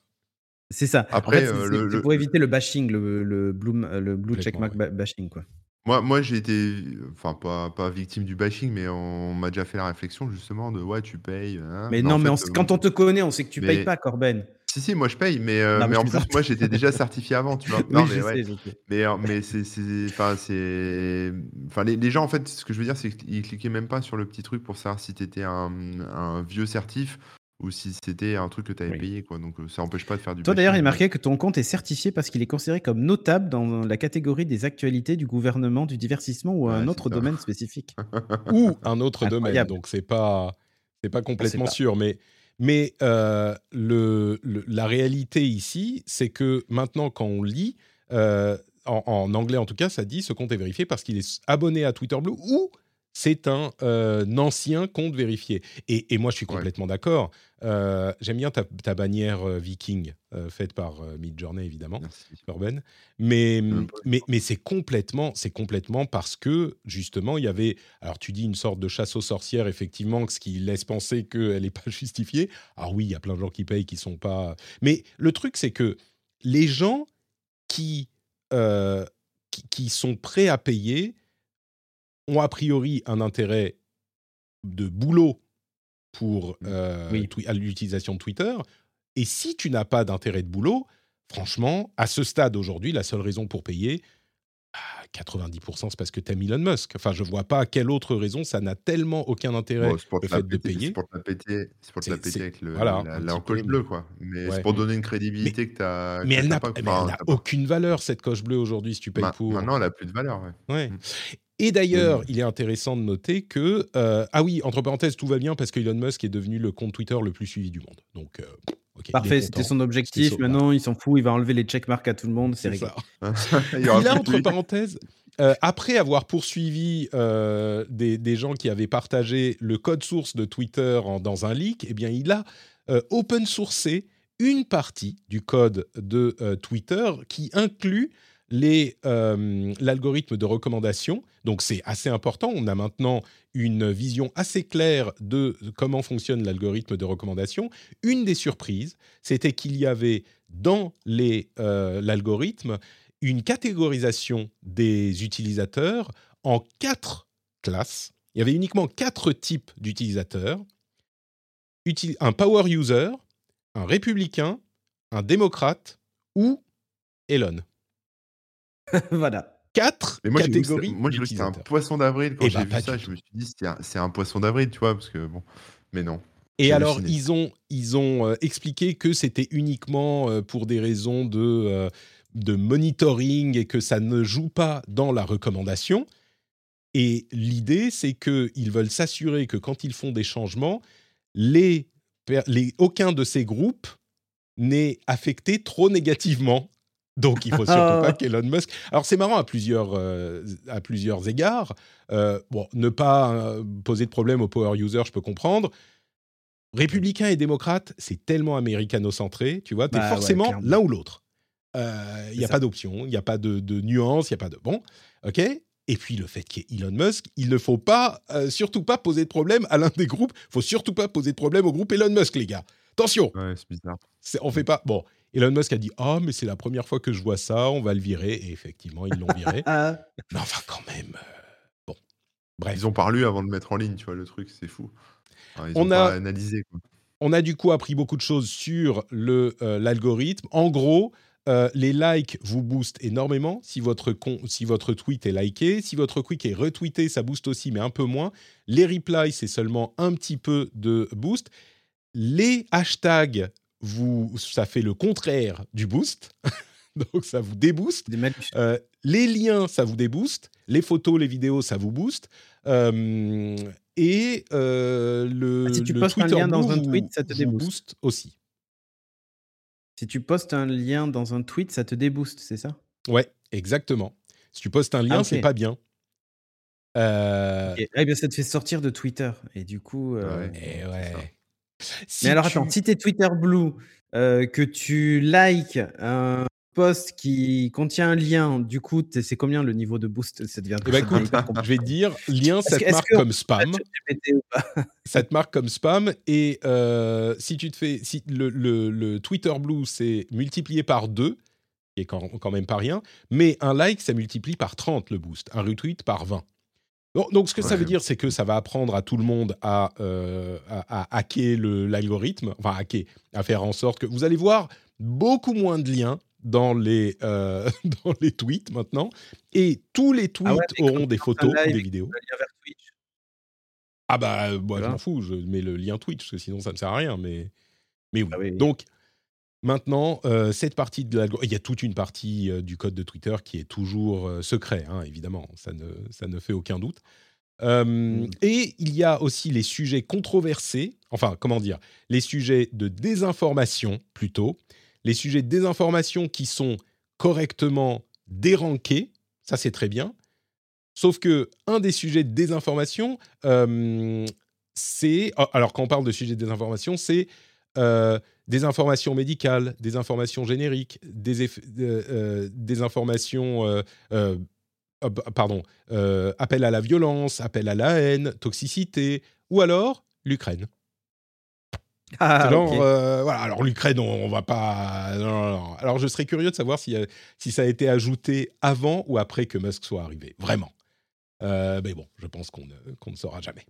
S3: C'est ça. Après, euh, pour éviter le bashing, le, le blue, le blue checkmark bashing, quoi.
S2: Moi, moi j'ai été, enfin, pas, pas victime du bashing, mais on m'a déjà fait la réflexion justement de ouais, tu payes.
S3: Hein. Mais, non, mais quand on te connaît, on sait que tu payes pas, Corben.
S2: Si, si, moi je paye, mais, euh, mais, en plus, moi j'étais déjà certifié avant, tu vois. Non, mais, ouais. mais, euh, mais c'est. Enfin, c'est. Enfin, les, les, gens, en fait, ce que je veux dire, c'est qu'ils cliquaient même pas sur le petit truc pour savoir si tu étais un, un, vieux certif ou si c'était un truc que tu avais payé. Quoi. Donc ça n'empêche pas de faire du
S3: Toi d'ailleurs, il est marqué que ton compte est certifié parce qu'il est considéré comme notable dans la catégorie des actualités du gouvernement, du divertissement ou un autre domaine spécifique.
S1: ou un autre domaine. Donc c'est pas, c'est pas complètement sûr. Mais mais euh, le, la réalité ici, c'est que maintenant, quand on lit, euh, en, anglais en tout cas, ça dit ce compte est vérifié parce qu'il est abonné à Twitter Blue ou c'est un, euh, ancien compte vérifié. Et, moi, je suis complètement d'accord. Euh, j'aime bien ta, bannière euh, viking faite par Midjourney, évidemment, Corben. Mais, mais, mais c'est complètement, c'est complètement parce que, justement, il y avait... Alors, tu dis une sorte de chasse aux sorcières, effectivement, ce qui laisse penser qu'elle n'est pas justifiée. Alors oui, il y a plein de gens qui payent, qui sont pas... Mais le truc, c'est que les gens qui, qui sont prêts à payer ont a priori un intérêt de boulot pour mmh. euh, l'utilisation de Twitter. Et si tu n'as pas d'intérêt de boulot, franchement, à ce stade aujourd'hui, la seule raison pour payer, 90% c'est parce que tu aimes Elon Musk. Enfin, je vois pas quelle autre raison, ça n'a tellement aucun intérêt le fait de payer.
S2: C'est pour te la péter, pour te la péter avec le, voilà, la, coche bleue, quoi. Mais c'est pour donner une crédibilité que tu as.
S1: Mais elle n'a aucune valeur, cette coche bleue aujourd'hui, si tu payes pour.
S2: Maintenant, elle n'a plus de valeur,
S1: ouais. Mmh. Et d'ailleurs, il est intéressant de noter que euh, ah oui, entre parenthèses, tout va bien parce que Elon Musk est devenu le compte Twitter le plus suivi du monde. Donc euh,
S3: Parfait, c'était son objectif. Maintenant, il s'en fout, il va enlever les checkmarks à tout le monde. C'est
S1: il a entre parenthèses, euh, après avoir poursuivi euh, des, des, gens qui avaient partagé le code source de Twitter en, dans un leak, eh bien, il a euh, open sourcé une partie du code de Twitter qui inclut l'algorithme de recommandation. Donc c'est assez important. On a maintenant une vision assez claire de comment fonctionne l'algorithme de recommandation. Une des surprises, c'était qu'il y avait dans l'algorithme une catégorisation des utilisateurs en quatre classes. Il y avait uniquement quatre types d'utilisateurs. Un power user, un républicain, un démocrate ou Elon.
S3: voilà.
S1: Quatre
S2: moi,
S1: catégories.
S2: Moi, je c'était un poisson d'avril. Quand eh j'ai ben, vu ça, je me suis dit, c'est un, poisson d'avril, tu vois, parce que bon. Mais non.
S1: Et alors, ils ont, ils ont euh, expliqué que c'était uniquement euh, pour des raisons de, euh, de monitoring et que ça ne joue pas dans la recommandation. Et l'idée, c'est qu'ils veulent s'assurer que quand ils font des changements, les, les, aucun de ces groupes n'est affecté trop négativement donc, il faut surtout pas qu'Elon Musk. Alors, c'est marrant à plusieurs, euh, à plusieurs égards. Euh, bon, ne pas euh, poser de problème aux power users, je peux comprendre. Républicains et démocrates, c'est tellement américano-centré, tu vois, tu es bah forcément l'un ou l'autre. Il n'y a pas d'option, il n'y a pas de, de nuance, il n'y a pas de. Bon, ok et puis le fait qu'il y ait Elon Musk, il ne faut pas, surtout pas poser de problème à l'un des groupes. Il faut surtout pas poser de problème au groupe Elon Musk, les gars. Attention.
S2: Ouais, c'est bizarre.
S1: On fait pas. Bon, Elon Musk a dit Ah, mais c'est la première fois que je vois ça, on va le virer. Et effectivement, ils l'ont viré. mais enfin, quand même. Euh, bon. Bref.
S2: Ils ont parlé avant de mettre en ligne, tu vois, le truc, c'est fou. ils on ont a analysé.
S1: On a du coup appris beaucoup de choses sur euh, l'algorithme. en gros, euh, les likes vous boostent énormément si votre, si votre tweet est liké. Si votre tweet est retweeté, ça booste aussi, mais un peu moins. Les replies, c'est seulement un petit peu de boost. Les hashtags vous, ça fait le contraire du boost. Donc ça vous débooste. Euh, les liens, ça vous débooste. Les photos, les vidéos, ça vous booste. Euh, et euh, le,
S3: ah, si tu postes un lien dans un tweet, ça te débooste
S1: aussi.
S3: Si tu postes un lien dans un tweet, ça te débooste, c'est ça?
S1: Ouais, exactement. Si tu postes un lien, ah, c'est pas bien.
S3: Euh... Eh bien, ça te fait sortir de Twitter. Et du coup.
S1: ouais. Et ouais
S3: mais alors attends, si t'es Twitter Blue, euh, que tu likes un post qui contient un lien, du coup, c'est combien le niveau de boost Ça devient
S1: eh ben, je vais te dire, lien, ça te marque comme spam. ça te marque comme spam. Et euh, si tu te fais, si le, le, Twitter Blue, c'est multiplié par 2, qui est quand, quand, même pas rien, mais un like, ça multiplie par 30 le boost, un retweet par 20 donc, ce que ça veut dire, c'est que ça va apprendre à tout le monde à, euh, à, hacker l'algorithme, enfin, hacker, à faire en sorte que vous allez voir beaucoup moins de liens dans les, euh, dans les tweets maintenant. Et tous les ah tweets auront des photos ou des vidéos. Ah bah, moi, je m'en fous, je mets le lien Twitch, parce que sinon, ça ne sert à rien. Mais, mais oui. Ah donc, Maintenant, euh, cette partie de il y a toute une partie euh, du code de Twitter qui est toujours euh, secret, hein, évidemment, ça ne, ça ne fait aucun doute. Mmh. Et il y a aussi les sujets controversés, enfin, comment dire, les sujets de désinformation plutôt, les sujets de désinformation qui sont correctement dérankés, ça c'est très bien. Sauf que un des sujets de désinformation, c'est, alors quand on parle de sujets de désinformation, c'est des informations médicales, des informations génériques, des, euh, euh, informations, euh, pardon, appel à la violence, appel à la haine, toxicité, ou alors l'Ukraine. Ah, alors, alors l'Ukraine, on, va pas. Alors, je serais curieux de savoir si, si ça a été ajouté avant ou après que Musk soit arrivé. Vraiment. mais bon, je pense qu'on ne, ne saura jamais.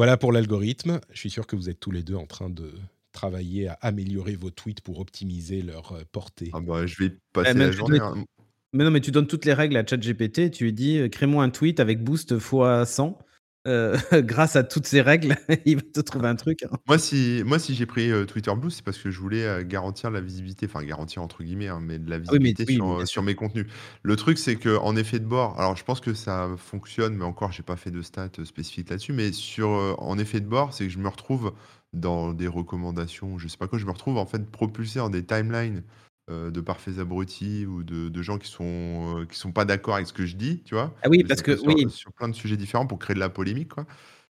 S1: Voilà pour l'algorithme. Je suis sûr que vous êtes tous les deux en train de travailler à améliorer vos tweets pour optimiser leur euh, portée.
S2: Ah bah, je vais passer la journée. Hein.
S3: Mais non, mais tu donnes toutes les règles à ChatGPT. Tu lui dis euh, crée-moi un tweet avec boost x 100. Euh, grâce à toutes ces règles, il va te trouver un truc. Hein.
S2: Moi, si, moi, si j'ai pris Twitter Blue, c'est parce que je voulais garantir la visibilité, enfin garantir entre guillemets, hein, mais de la ah visibilité sur, sur, mes contenus. Le truc, c'est qu'en effet de bord, alors je pense que ça fonctionne, mais encore, j'ai pas fait de stats spécifiques là-dessus, mais sur en effet de bord, c'est que je me retrouve dans des recommandations, je sais pas quoi, je me retrouve en fait propulsé dans des timelines euh, de parfaits abrutis ou de, gens qui sont, qui sont pas d'accord avec ce que je dis, tu vois.
S3: Ah oui, parce que
S2: sur,
S3: oui.
S2: sur plein de sujets différents pour créer de la polémique, quoi.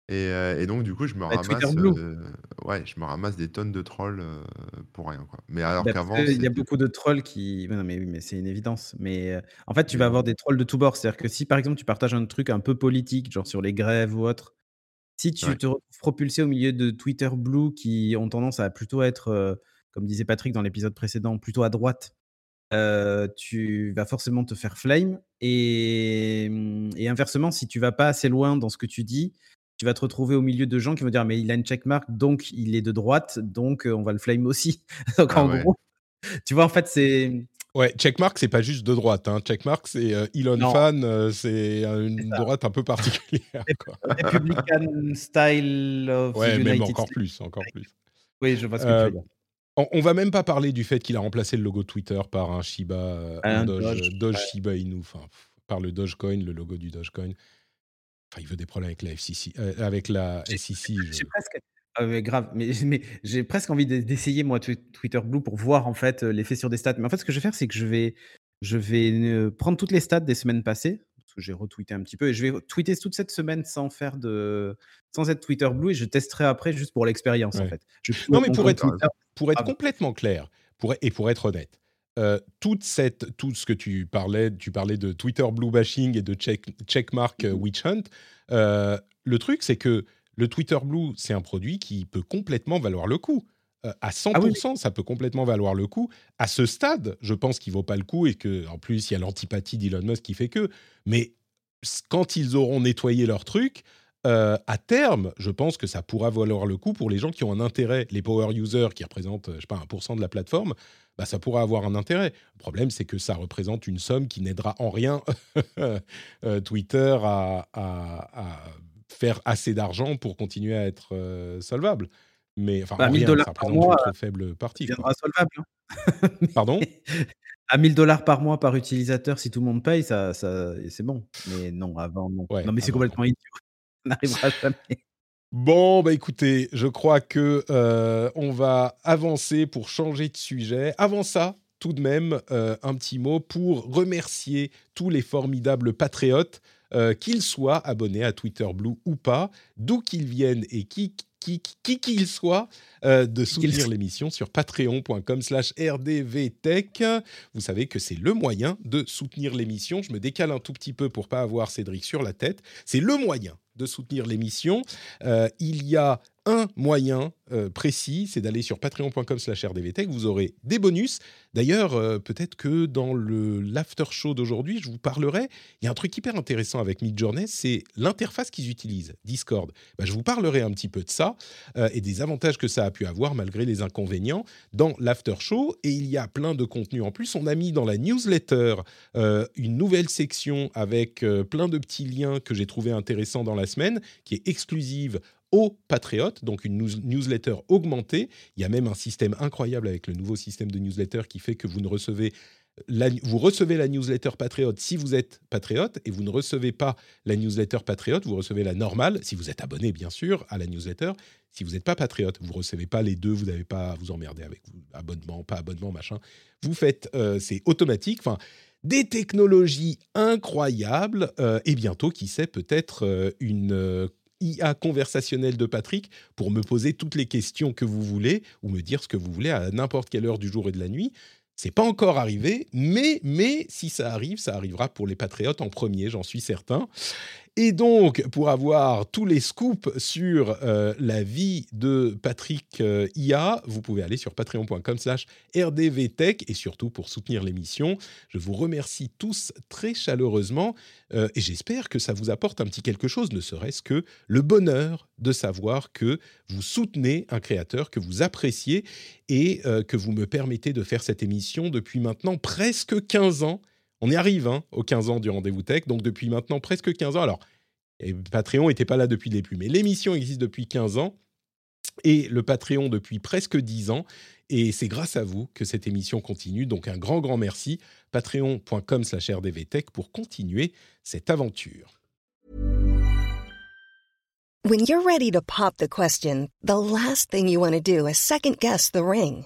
S2: Et, et donc, du coup, je me
S3: Bah,
S2: ramasse, ouais, je me ramasse des tonnes de trolls pour rien, quoi. Mais alors
S3: Bah,
S2: qu'avant,
S3: il y a beaucoup de trolls qui. non, mais oui, mais c'est une évidence. Mais en fait, tu vas avoir des trolls de tous bords. C'est-à-dire que si par exemple tu partages un truc un peu politique, genre sur les grèves ou autre, si tu te retrouves propulsé au milieu de Twitter Blue qui ont tendance à plutôt être, comme disait Patrick dans l'épisode précédent, plutôt à droite, tu vas forcément te faire flame. Et, mmh, et inversement, si tu vas pas assez loin dans ce que tu dis, tu vas te retrouver au milieu de gens qui vont dire mais il a une checkmark donc il est de droite donc on va le flame aussi. donc
S2: ah
S3: en gros, tu vois en fait c'est
S1: Ouais, checkmark c'est pas juste de droite. Hein. Checkmark c'est Elon fan, c'est une droite un peu particulière.
S3: Republican style of
S1: ouais, même encore plus, encore plus.
S3: Oui, je vois ce que tu veux dire.
S1: On, va même pas parler du fait qu'il a remplacé le logo Twitter par un Shiba, un, Doge, Doge, Shiba Inu, enfin par le Dogecoin, le logo du Dogecoin. Enfin, il veut des problèmes avec la FCC, euh, avec la SEC.
S3: J'ai presque, ah grave, mais, mais j'ai presque envie d'essayer moi Twitter Blue pour voir en fait euh, l'effet sur des stats. Mais en fait, ce que je vais faire, c'est que je vais, je vais euh, prendre toutes les stats des semaines passées j'ai retweeté un petit peu et je vais tweeter toute cette semaine sans faire de, sans être Twitter Blue et je testerai après juste pour l'expérience en fait.
S1: non, mais pour être, pour être complètement clair, pour, et pour être honnête, euh, toute cette, tout ce que tu parlais, tu parlais de Twitter blue bashing et de check, checkmark euh, witch hunt. Euh, le truc, c'est que le Twitter blue, c'est un produit qui peut complètement valoir le coup. à 100%, ah ça peut complètement valoir le coup. À ce stade, je pense qu'il vaut pas le coup et que, en plus, il y a l'antipathie d'Elon Musk qui fait que. Mais quand ils auront nettoyé leur truc, à terme, je pense que ça pourra valoir le coup pour les gens qui ont un intérêt, les power users qui représentent, je sais pas, 1% de la plateforme, bah, ça pourra avoir un intérêt. Le problème, c'est que ça représente une somme qui n'aidera en rien euh, Twitter à, faire assez d'argent pour continuer à être euh, solvable. Mais enfin,
S3: bah, 1000 dollars par mois,
S1: une très faible partie.
S3: Deviendra solvable. Hein.
S1: Pardon?
S3: À 1000 dollars par mois par utilisateur, si tout le monde paye, ça, ça c'est bon. Mais non, avant, non. non, mais c'est complètement idiot. N'arrivera jamais.
S1: Bon, bah écoutez, je crois que euh, on va avancer pour changer de sujet. Avant ça, tout de même, euh, un petit mot pour remercier tous les formidables patriotes, euh, qu'ils soient abonnés à Twitter Blue ou pas, d'où qu'ils viennent et qui qui qu'ils soient, de soutenir l'émission sur patreon.com slash rdvtech. Vous savez que c'est le moyen de soutenir l'émission. Je me décale un tout petit peu pour pas avoir Cédric sur la tête. C'est le moyen de soutenir l'émission, euh, il y a un moyen euh, précis, c'est d'aller sur patreon.com slash rdvtech, vous aurez des bonus. D'ailleurs, euh, peut-être que dans le l'after show d'aujourd'hui, je vous parlerai, il y a un truc hyper intéressant avec Midjourney, c'est l'interface qu'ils utilisent, Discord. Bah, je vous parlerai un petit peu de ça et des avantages que ça a pu avoir malgré les inconvénients dans l'after show. Et il y a plein de contenu en plus. On a mis dans la newsletter une nouvelle section avec plein de petits liens que j'ai trouvé intéressants dans la semaine, qui est exclusive aux patriotes, donc une newsletter augmentée. Il y a même un système incroyable avec le nouveau système de newsletter qui fait que vous ne recevez vous recevez la newsletter patriote si vous êtes patriote et vous ne recevez pas la newsletter patriote, vous recevez la normale si vous êtes abonné bien sûr à la newsletter. Si vous n'êtes pas patriote, vous recevez pas les deux, vous n'avez pas à vous emmerder avec abonnement, pas abonnement, machin. Vous faites, euh, c'est automatique. Enfin, des technologies incroyables euh, et bientôt, qui sait, peut-être euh, une IA conversationnelle de Patrick pour me poser toutes les questions que vous voulez ou me dire ce que vous voulez à n'importe quelle heure du jour et de la nuit. C'est pas encore arrivé, mais, mais si ça arrive, ça arrivera pour les patriotes en premier, j'en suis certain. Et donc, pour avoir tous les scoops sur euh, la vie de Patrick euh, IA, vous pouvez aller sur patreon.com slash rdvtech et surtout pour soutenir l'émission. Je vous remercie tous très chaleureusement euh, et j'espère que ça vous apporte un petit quelque chose, ne serait-ce que le bonheur de savoir que vous soutenez un créateur que vous appréciez et que vous me permettez de faire cette émission depuis maintenant presque 15 ans on y arrive hein, aux 15 ans du rendez-vous tech, donc depuis maintenant presque 15 ans. Alors, Patreon n'était pas là depuis le début, mais l'émission existe depuis 15 ans et le Patreon depuis presque 10 ans. Et c'est grâce à vous que cette émission continue. Donc un grand, grand merci. Patreon.com slash rdvtech pour continuer cette aventure.
S4: When you're ready to pop the question, the last thing you want to do is second guess the ring.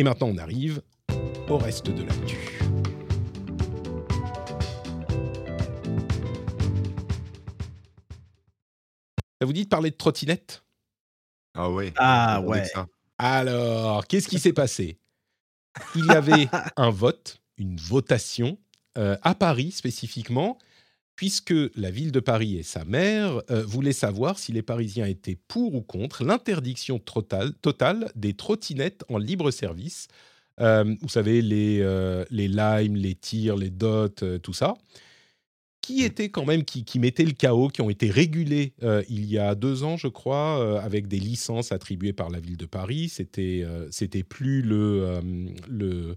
S1: Et maintenant, on arrive au reste de l'actu. Ça vous dit de parler de trottinette?
S2: Ah ouais.
S3: Ah ouais.
S1: Alors, qu'est-ce qui s'est passé? Il y avait un vote, une votation euh, à Paris spécifiquement, puisque la ville de Paris et sa maire euh, voulaient savoir si les Parisiens étaient pour ou contre l'interdiction totale, totale des trottinettes en libre service. Euh, vous savez, les, euh, les Lime, les Tirs, les Dots, euh, tout ça. Qui étaient quand même, qui, qui mettaient le chaos, qui ont été régulés il y a deux ans, je crois, avec des licences attribuées par la ville de Paris. C'était c'était plus le, le,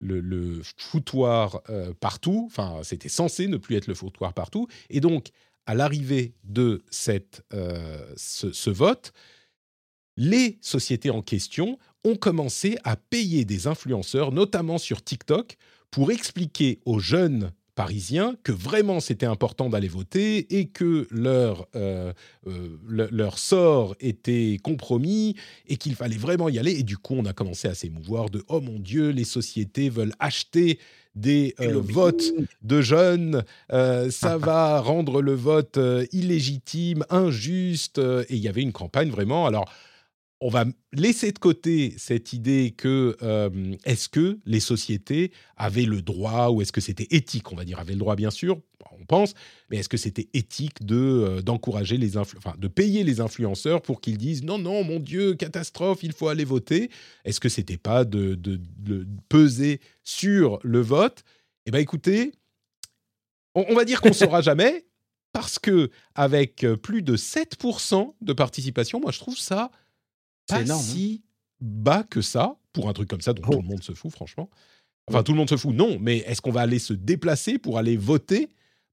S1: le, foutoir euh, partout. Enfin, c'était censé ne plus être le foutoir partout. Et donc, à l'arrivée de cette, euh, ce vote, les sociétés en question ont commencé à payer des influenceurs, notamment sur TikTok, pour expliquer aux jeunes parisiens que vraiment c'était important d'aller voter et que leur, euh, euh, le- leur sort était compromis et qu'il fallait vraiment y aller. Et du coup, on a commencé à s'émouvoir de « Oh mon Dieu, les sociétés veulent acheter des euh, votes de jeunes, ça va rendre le vote illégitime, injuste. et il y avait une campagne vraiment. Alors, on va laisser de côté cette idée que euh, est-ce que les sociétés avaient le droit ou est-ce que c'était éthique, on va dire, avaient le droit bien sûr, on pense, mais est-ce que c'était éthique de euh, d'encourager les enfin de payer les influenceurs pour qu'ils disent non non mon Dieu catastrophe il faut aller voter. Est-ce que c'était pas de, de- de peser sur le vote? Eh ben écoutez, on, on va dire qu'on saura jamais parce que avec euh, plus de 7% de participation, moi je trouve ça pas
S3: énorme, hein.
S1: si bas que ça pour un truc comme ça dont
S3: Oh.
S1: tout le monde se fout franchement. Enfin tout le monde se fout non, mais est-ce qu'on va aller se déplacer pour aller voter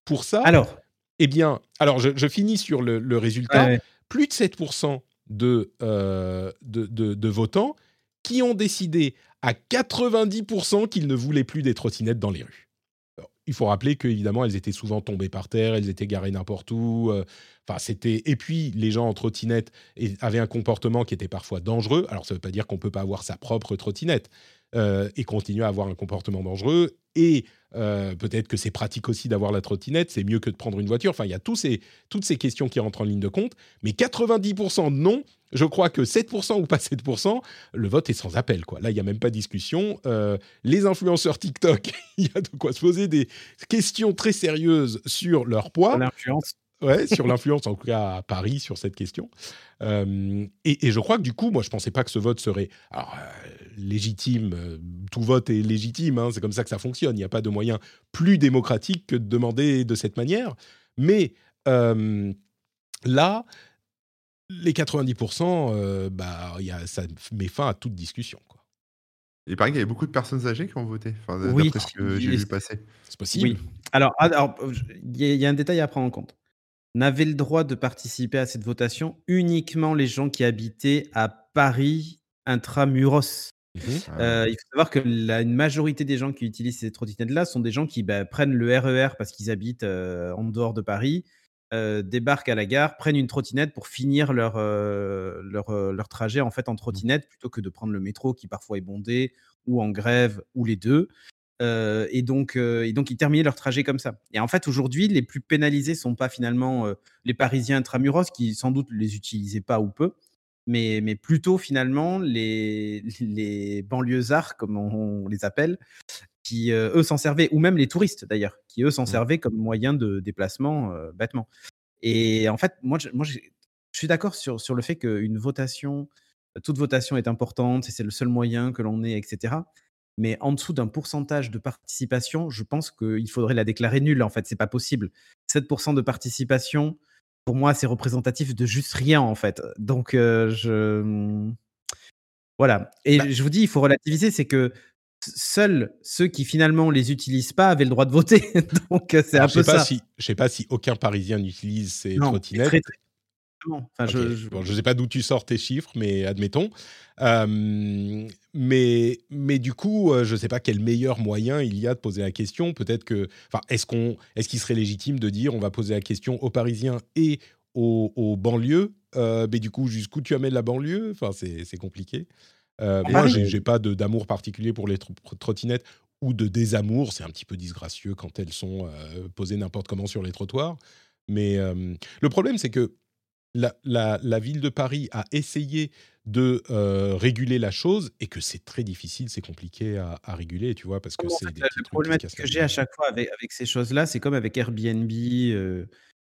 S1: pour ça?
S3: Alors,
S1: Eh bien, alors je, je finis sur le, le résultat.
S3: ouais.
S1: Plus de 7% de, euh, de, de- de votants qui ont décidé à 90% qu'ils ne voulaient plus des trottinettes dans les rues. Il faut rappeler qu'évidemment, elles étaient souvent tombées par terre, elles étaient garées n'importe où. euh, Enfin, c'était. Et puis, les gens en trottinette et- avaient un comportement qui était parfois dangereux. Alors, ça ne veut pas dire qu'on peut pas avoir sa propre trottinette euh, et continuer à avoir un comportement dangereux. Et euh, peut-être que c'est pratique aussi d'avoir la trottinette, c'est mieux que de prendre une voiture. Enfin, il y a tous ces, toutes ces questions qui rentrent en ligne de compte. Mais 90% non. Je crois que 7% ou pas 7%, le vote est sans appel. Quoi. Là, il n'y a même pas de discussion. Euh, les influenceurs TikTok, il y a de quoi se poser des questions très sérieuses sur leur poids.
S3: l'influence.
S1: Ouais, sur l'influence, en tout cas à Paris, sur cette question. Euh, et, et je crois que du coup, moi, je pensais pas que ce vote serait alors, euh, légitime. euh, tout vote est légitime, hein, c'est comme ça que ça fonctionne. Il n'y a pas de moyen plus démocratique que de demander de cette manière. Mais euh, là, les 90%, euh, bah, il y a, ça met fin à toute discussion. Quoi.
S2: Il paraît qu'il y avait beaucoup de personnes âgées qui ont voté, enfin,
S3: Oui.
S2: d'après ce que j'ai vu passer.
S1: C'est possible.
S3: Oui. Alors, ah, alors, il y, y a un détail à prendre en compte. N'avaient le droit de participer à cette votation uniquement les gens qui habitaient à Paris intramuros.
S1: Mhm.
S3: Euh, il faut savoir que la, une majorité des gens qui utilisent ces trottinettes-là sont des gens qui bah, prennent le RER parce qu'ils habitent euh, en dehors de Paris, euh, débarquent à la gare, prennent une trottinette pour finir leur, leur, leur trajet en fait en trottinette plutôt que de prendre le métro qui parfois est bondé ou en grève ou les deux. Et, donc, et donc, ils terminaient leur trajet comme ça. Et en fait, aujourd'hui, les plus pénalisés sont pas finalement les Parisiens intramuros qui sans doute les utilisaient pas ou peu, mais, mais plutôt finalement les, les banlieusards, comme on, on les appelle, qui eux s'en servaient, ou même les touristes d'ailleurs, qui eux s'en mmh. servaient comme moyen de déplacement bêtement. Et en fait, moi, je, moi, je suis d'accord sur, sur le fait qu'une votation, toute votation est importante et c'est le seul moyen que l'on ait, etc. Mais en dessous d'un pourcentage de participation, je pense qu'il faudrait la déclarer nulle. En fait, c'est pas possible. 7% de participation, pour moi, c'est représentatif de juste rien, en fait. Donc, je. Mmh, voilà. Et bah je vous dis, il faut relativiser, c'est que seuls ceux qui finalement les utilisent pas avaient le droit de voter. Donc c'est un peu
S1: ça.
S3: Si,
S1: je sais pas si aucun Parisien n'utilise ces trottinettes. Enfin, je ne sais pas d'où tu sors tes chiffres, mais admettons. mais, mais du coup, je ne sais pas quel meilleur moyen il y a de poser la question. Peut-être que, enfin, est-ce qu'on, est-ce qu'il serait légitime de dire on va poser la question aux Parisiens et aux, aux banlieues Mais du coup, jusqu'où tu amènes la banlieue? Enfin, c'est compliqué. Euh, moi, j'ai pas d'amour particulier pour les trottinettes ou de désamour. C'est un petit peu disgracieux quand elles sont euh, posées n'importe comment sur les trottoirs. Mais euh, le problème, c'est que la, la, ville de Paris a essayé de réguler la chose et que c'est très difficile, c'est compliqué à, réguler, tu vois, parce que c'est
S3: Le problème que j'ai à chaque fois avec, avec ces choses-là, c'est comme avec Airbnb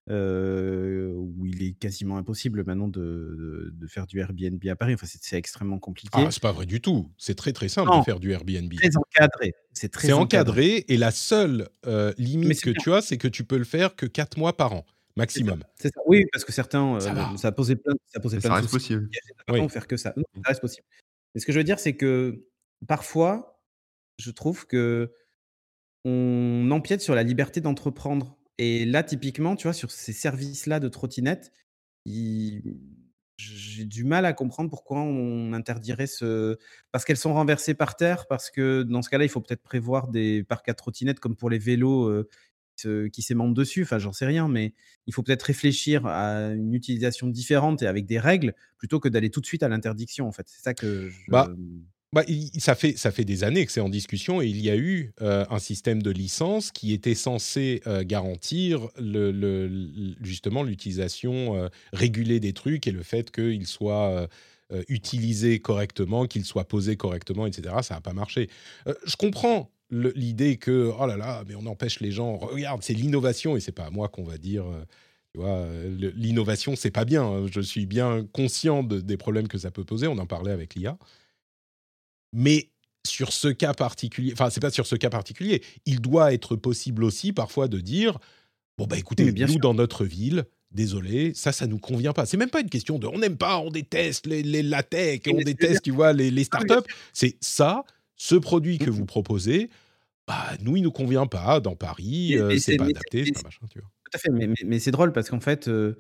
S3: où il est quasiment impossible maintenant de, de, faire du Airbnb à Paris. Enfin, c'est extrêmement compliqué.
S1: Ah, c'est pas vrai du tout. C'est très très simple de faire du Airbnb.
S3: Très encadré. C'est très
S1: encadré. et la seule limite que tu as, c'est que tu peux le faire que 4 mois par an maximum.
S3: Ça. Oui, parce que certains, ça, ça posait plein, ça posait plein
S2: ça
S3: de
S2: reste possible.
S3: Oui. faire que ça. ça reste possible. Mais ce que je veux dire, c'est que parfois, je trouve que on empiète sur la liberté d'entreprendre et là, typiquement, tu vois, sur ces services-là de trottinettes, j'ai du mal à comprendre pourquoi on interdirait ce. Parce qu'elles sont renversées par terre, parce que dans ce cas-là, il faut peut-être prévoir des parcs à trottinettes comme pour les vélos qui s'aimantent dessus. Enfin, j'en sais rien, mais il faut peut-être réfléchir à une utilisation différente et avec des règles plutôt que d'aller tout de suite à l'interdiction, en fait. C'est ça que je.
S1: Bah, bah, ça, fait, ça fait des années que c'est en discussion et il y a eu euh, un système de licence qui était censé euh, garantir le, justement l'utilisation euh, régulée des trucs et le fait qu'ils soient utilisés correctement, qu'ils soient posés correctement, etc. Ça n'a pas marché. je comprends l'idée que, oh là là, mais on empêche les gens, regarde, c'est l'innovation et c'est pas à moi qu'on va dire. Tu vois, l'innovation, c'est pas bien. Hein. Je suis bien conscient des problèmes que ça peut poser. On en parlait avec l'IA. Mais sur ce cas particulier, enfin, c'est pas sur ce cas particulier, il doit être possible aussi parfois de dire bon, bah écoutez, bien nous, dans notre ville, désolé, ça, ça nous convient pas. C'est même pas une question de on n'aime pas, on déteste les, les la tech, on déteste, tu vois, les, les startups. C'est ça, ce produit que mmh vous proposez, bah, nous, il nous convient pas dans Paris, euh, c'est pas adapté, c'est pas machin, tu vois.
S3: Tout à fait, mais, mais, c'est drôle parce qu'en fait, euh,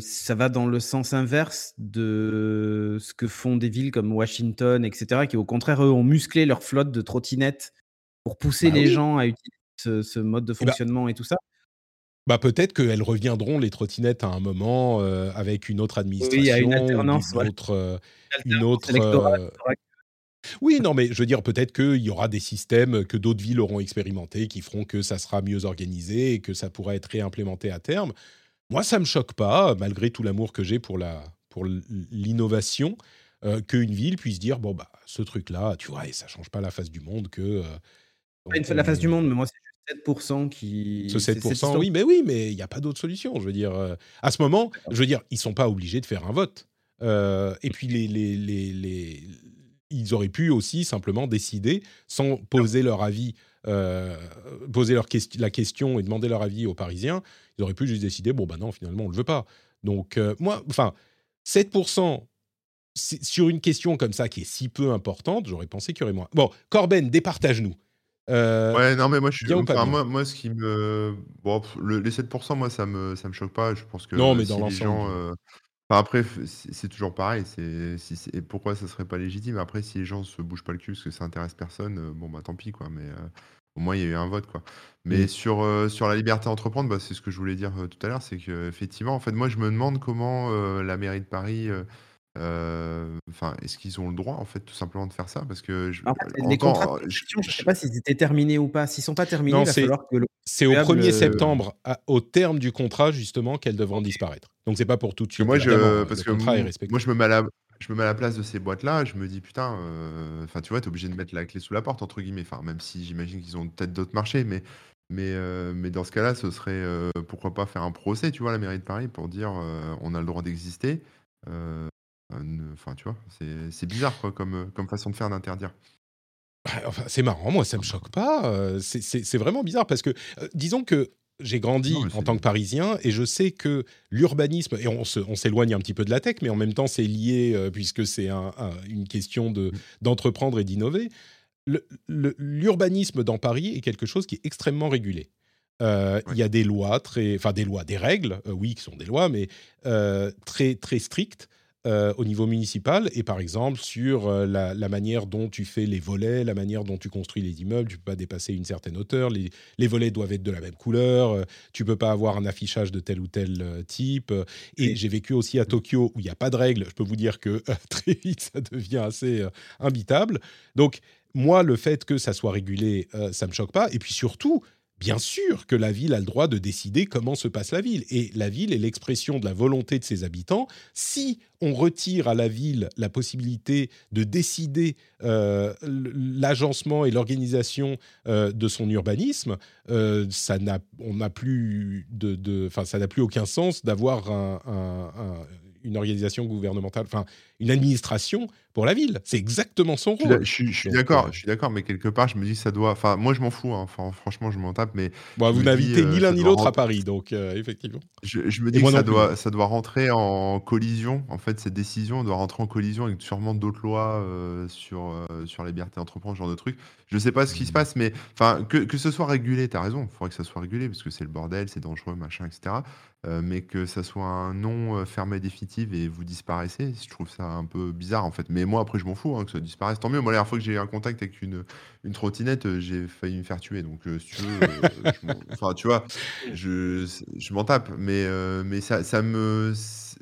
S3: ça va dans le sens inverse de ce que font des villes comme Washington, etc., qui au contraire, eux, ont musclé leur flotte de trottinettes pour pousser bah les gens à utiliser ce, mode de bah fonctionnement et tout ça.
S1: Bah peut-être qu'elles reviendront les trottinettes à un moment avec une autre administration, oui,
S3: une alternance,
S1: une autre, une autre oui, non, mais je veux dire, peut-être qu'il y aura des systèmes que d'autres villes auront expérimentés qui feront que ça sera mieux organisé et que ça pourra être réimplémenté à terme. Moi, ça me choque pas, malgré tout l'amour que j'ai pour la pour l'innovation, euh, qu'une ville puisse dire bon bah ce truc-là, tu vois, et ça change pas la face du monde que. Euh,
S3: la face du monde, mais moi c'est 7% qui.
S1: Ce 7%, oui, mais oui, mais il n'y a pas d'autre solution. Je veux dire, euh, à ce moment, je veux dire, ils sont pas obligés de faire un vote. et puis les, les, les, ils auraient pu aussi simplement décider, sans poser leur avis, poser leur la question et demander leur avis aux Parisiens, ils auraient pu juste décider, bon, bah non, finalement, on ne le veut pas. Donc, euh, moi, enfin, 7% sur une question comme ça qui est si peu importante, j'aurais pensé qu'il y aurait moins. Bon, Corben, départage-nous.
S2: Euh, ouais, non, mais moi, je suis. Enfin, moi, moi, ce qui me. Bon, les 7%, moi, ça me, ça me choque pas. Je pense que.
S1: Non, mais dans l'ensemble.
S2: Euh, enfin, après, c'est toujours pareil. C'est si et pourquoi ça serait pas légitime? Après, si les gens se bougent pas le cul parce que ça intéresse personne, bon, bah tant pis, quoi. Mais au moins, il y a eu un vote, quoi. Mais mmh. sur, euh, sur la liberté d'entreprendre, bah, c'est ce que je voulais dire euh, tout à l'heure, c'est qu'effectivement, en fait, moi, je me demande comment euh, la mairie de Paris, enfin, est-ce qu'ils ont le droit, en fait, tout simplement de faire ça? Parce que
S3: je, En fait, les contrats de je, ne sais pas s'ils étaient terminés ou pas. S'ils sont pas terminés, il va falloir que
S1: c'est au 1er septembre, au terme du contrat, justement, qu'elles devront disparaître. Donc, c'est pas pour tout de suite.
S2: moi, je, parce que moi, je me mets à la, je me mets à la place de ces boîtes-là, je me dis: «Putain, heu», enfin, tu vois, tu es obligé de mettre la clé sous la porte entre guillemets, enfin, même si j'imagine qu'ils ont peut-être d'autres marchés, mais mais heu, mais dans ce cas-là, ce serait, heu, pourquoi pas faire un procès, tu vois, à la mairie de Paris pour dire, heu: «On a le droit d'exister». Heu, enfin, tu vois? C'est c'est bizarre quoi comme, comme façon de faire d'interdire.
S1: Bah, enfin, c'est marrant, moi ça me choque pas, heu, c'est c'est vraiment bizarre parce que, disons que j'ai grandi
S2: Non, mais
S1: en
S2: c'est
S1: tant que Parisien et je sais que l'urbanisme et on se on s'éloigne un petit peu de la tech, mais en même temps c'est lié, puisque c'est un un une question de
S2: Mmh.
S1: d'entreprendre et d'innover. Le le l'urbanisme dans Paris est quelque chose qui est extrêmement régulé. Il
S2: Ouais.
S1: y a des lois très enfin des lois, des règles, oui, qui sont des lois, mais très très strictes, heu, au niveau municipal et par exemple sur, heu, la la manière dont tu fais les volets, la manière dont tu construis les immeubles. Tu peux pas dépasser une certaine hauteur, les les volets doivent être de la même couleur, heu, tu peux pas avoir un affichage de tel ou tel, heu, type, et j'ai vécu aussi à Tokyo où il y a pas de règles. Je peux vous dire que, très vite ça devient assez, imbitable. Donc moi, le fait que ça soit régulé, ça me choque pas et puis surtout, bien sûr que la ville a le droit de décider comment se passe la ville et la ville est l'expression de la volonté de ses habitants. Si on retire à la ville la possibilité de décider, heu, l l'agencement et l'organisation, heu, de son urbanisme, heu, ça n'a on n'a plus de ça n'a plus aucun sens d'avoir un un un une organisation gouvernementale, une administration pour la ville. C'est exactement son rôle.
S2: je suis d'accord
S1: heu
S2: je suis d'accord, mais quelque part, je me dis que ça doit enfin, moi je m'en fous, hein, enfin, franchement, je m'en tape, mais
S1: vous n'habitez ni
S2: heu,
S1: l'un ni l'autre à Paris, donc heu, effectivement.
S2: Je je me dis que ça
S1: plus,
S2: doit ça doit rentrer en collision. En fait, cette décision doit rentrer en collision avec sûrement d'autres lois, heu, sur, heu, sur la liberté d'entreprendre, ce genre de trucs. Je sais pas ce qui se passe, mais enfin, que que ce soit régulé, tu as raison, il faudrait que ça soit régulé parce que c'est le bordel, c'est dangereux, machin et cetera. Heu, mais que ça soit un non, fermé définitif et vous disparaissez, je trouve ça un peu bizarre, en fait. Mais moi, après, je m'en fous, hein, que ça disparaisse, tant mieux. Moi, la dernière fois que j'ai eu un contact avec une, une trottinette, heu, j'ai failli me faire tuer. Donc, heu, si tu veux, je m'en enfin, tu vois? Je je m'en tape, mais, mais ça ça me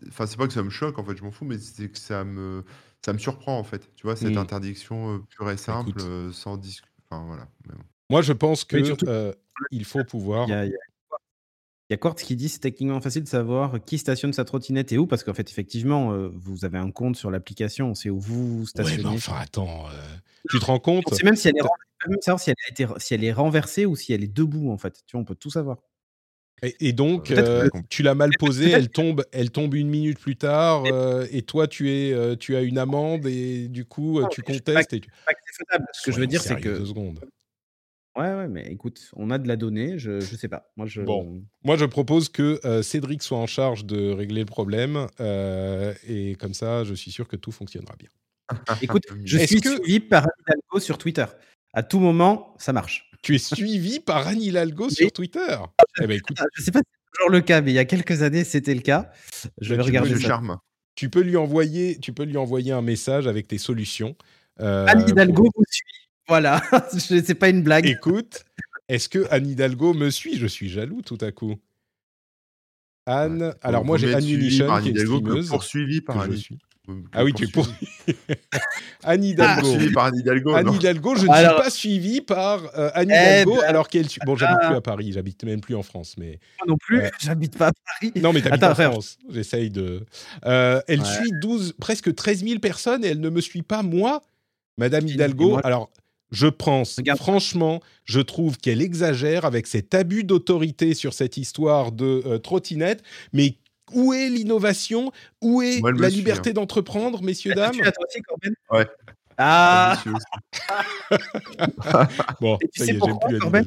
S2: enfin, c'est pas que ça me choque, en fait, je m'en fous, mais c'est que ça me ça me surprend, en fait. Tu vois? Cette
S1: Mmh.
S2: interdiction, pure et simple,
S1: écoute
S2: sans disc enfin, voilà, mais bon.
S1: moi, je pense
S3: Oui,
S1: que,
S3: surtout
S1: il faut
S3: il y
S1: pouvoir
S3: a il y a il y a Quartz qui dit: «C'est techniquement facile de savoir qui stationne sa trottinette et où», parce qu'en fait, effectivement, heu, vous avez un compte sur l'application, on sait où vous vous
S1: ouais, mais
S3: stationnez.
S1: enfin, attends, heu, tu te rends
S3: On
S1: compte?
S3: sait même si elle est
S1: Tu
S3: ren on peut même savoir si elle a été re si elle est renversée ou si elle est debout, en fait. Tu vois, on peut tout savoir.
S1: et donc,
S2: compl
S1: tu l'as mal posée, elle tombe elle tombe 1 minute plus tard, et toi, tu es, tu as une amende et du coup,
S3: non,
S1: tu
S3: pas
S1: contestes et tu
S3: je dis pas que c'est faisable. Ce que je veux dire, c'est que
S1: 2 secondes.
S3: Ouais, ouais, mais écoute, on a de la donnée, je je sais pas. Moi, je
S1: Bon, moi, je propose que, heu, Cédric soit en charge de régler le problème, heu et comme ça, je suis sûr que tout fonctionnera bien.
S3: écoute, je
S1: Est-ce
S3: suis
S1: que
S3: suivi par Anne Hidalgo sur Twitter. À tout moment, ça marche.
S1: tu es suivi par Anne Hidalgo sur Twitter? Eh ben, écoute,
S3: Ah, je sais pas si c'est toujours le cas, mais il y a quelques années, c'était le cas. Je
S1: bah,
S3: vais
S1: tu
S3: regarder ça.
S2: Charme.
S1: tu peux lui envoyer tu peux lui envoyer un message avec tes solutions,
S3: Anne
S1: heu, pour
S3: Hidalgo vous suit. Voilà, c'est pas une blague.
S1: écoute, est-ce que Anne Hidalgo me suit? Je suis jaloux tout à coup. Anne alors moi j'ai Anne
S2: Anne
S1: qui est streameuse
S2: poursuivi par Anne
S1: Ah oui, tu es pour
S2: poursuivi.
S1: Anne
S2: Que
S1: Hidalgo.
S2: poursuivi par Anne Hidalgo,
S1: Anne. Hidalgo, je ne suis pas suivi par, heu, Anne
S3: eh
S1: Hidalgo
S3: ben,
S1: alors qu'elle bon, j'habite plus
S3: ah,
S1: à Paris, j'habite même plus en France, mais
S3: moi non plus,
S1: heu,
S3: j'habite pas à Paris.
S1: non, mais tu habites
S3: Attends,
S1: en. France. J'essaye de heu, elle
S3: Ouais,
S1: suit 12 presque 13 000 personnes et elle ne me suit pas moi, madame Hidalgo.
S3: moi,
S1: Alors, je pense
S3: regarde,
S1: franchement, je trouve qu'elle exagère avec cet abus d'autorité sur cette histoire de, heu, trottinette, mais où est l'innovation? Où est
S2: Moi,
S1: la
S2: suit, hein.
S1: liberté d'entreprendre, messieurs, dames?
S2: Ouais,
S3: Ah!
S2: aussi.
S1: Bon,
S3: Et tu
S1: ça
S3: sais
S1: y est, j'aime plus
S3: Corben?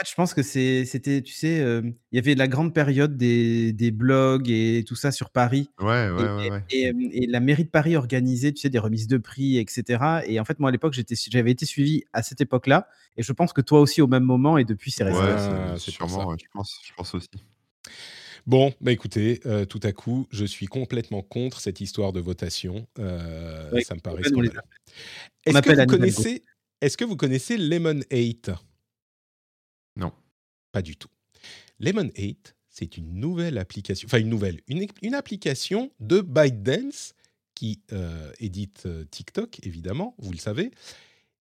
S3: Fait, je pense que c'était tu sais, hem, il y avait la grande période des des blogs et tout ça sur Paris
S2: Ouais, ouais,
S3: et
S2: ouais, ouais.
S3: et la mairie de Paris organisait, tu sais, des remises de prix et cetera et en fait, moi, à l'époque, j'étais j'avais été suivi à cette époque-là et je pense que toi aussi au même moment et depuis, c'est resté.
S2: Ouais, c'est sûrement, ouais, je pense je pense aussi.
S1: Bon, bah écoutez, heu, tout à coup, je suis complètement contre cette histoire de votation,
S3: Ouais,
S1: ça me paraît Est-ce que vous connaissez est-ce que vous connaissez Lemon8?
S2: Non.
S1: Pas du tout. Lemon8, c'est une nouvelle application enfin une nouvelle, une application de ByteDance qui, heu, édite, heu, TikTok évidemment, vous le savez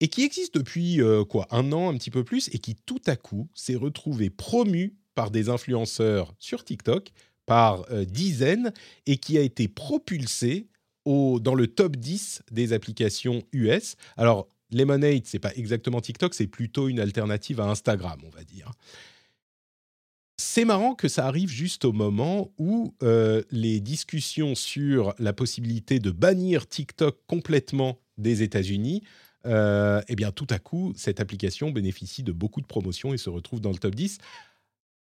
S1: et qui existe depuis, heu, quoi? 1 an, un petit peu plus et qui tout à coup s'est retrouvée promue par des influenceurs sur TikTok par, dizaines et qui a été propulsée au, dans le top 10 des applications US. Alors, Lemonade, c'est pas exactement TikTok, c'est plutôt une alternative à Instagram, on va dire. C'est marrant que ça arrive juste au moment où euh, les discussions sur la possibilité de bannir TikTok complètement des États-Unis, euh, eh bien tout à coup, cette application bénéficie de beaucoup de promotions et se retrouve dans le top 10.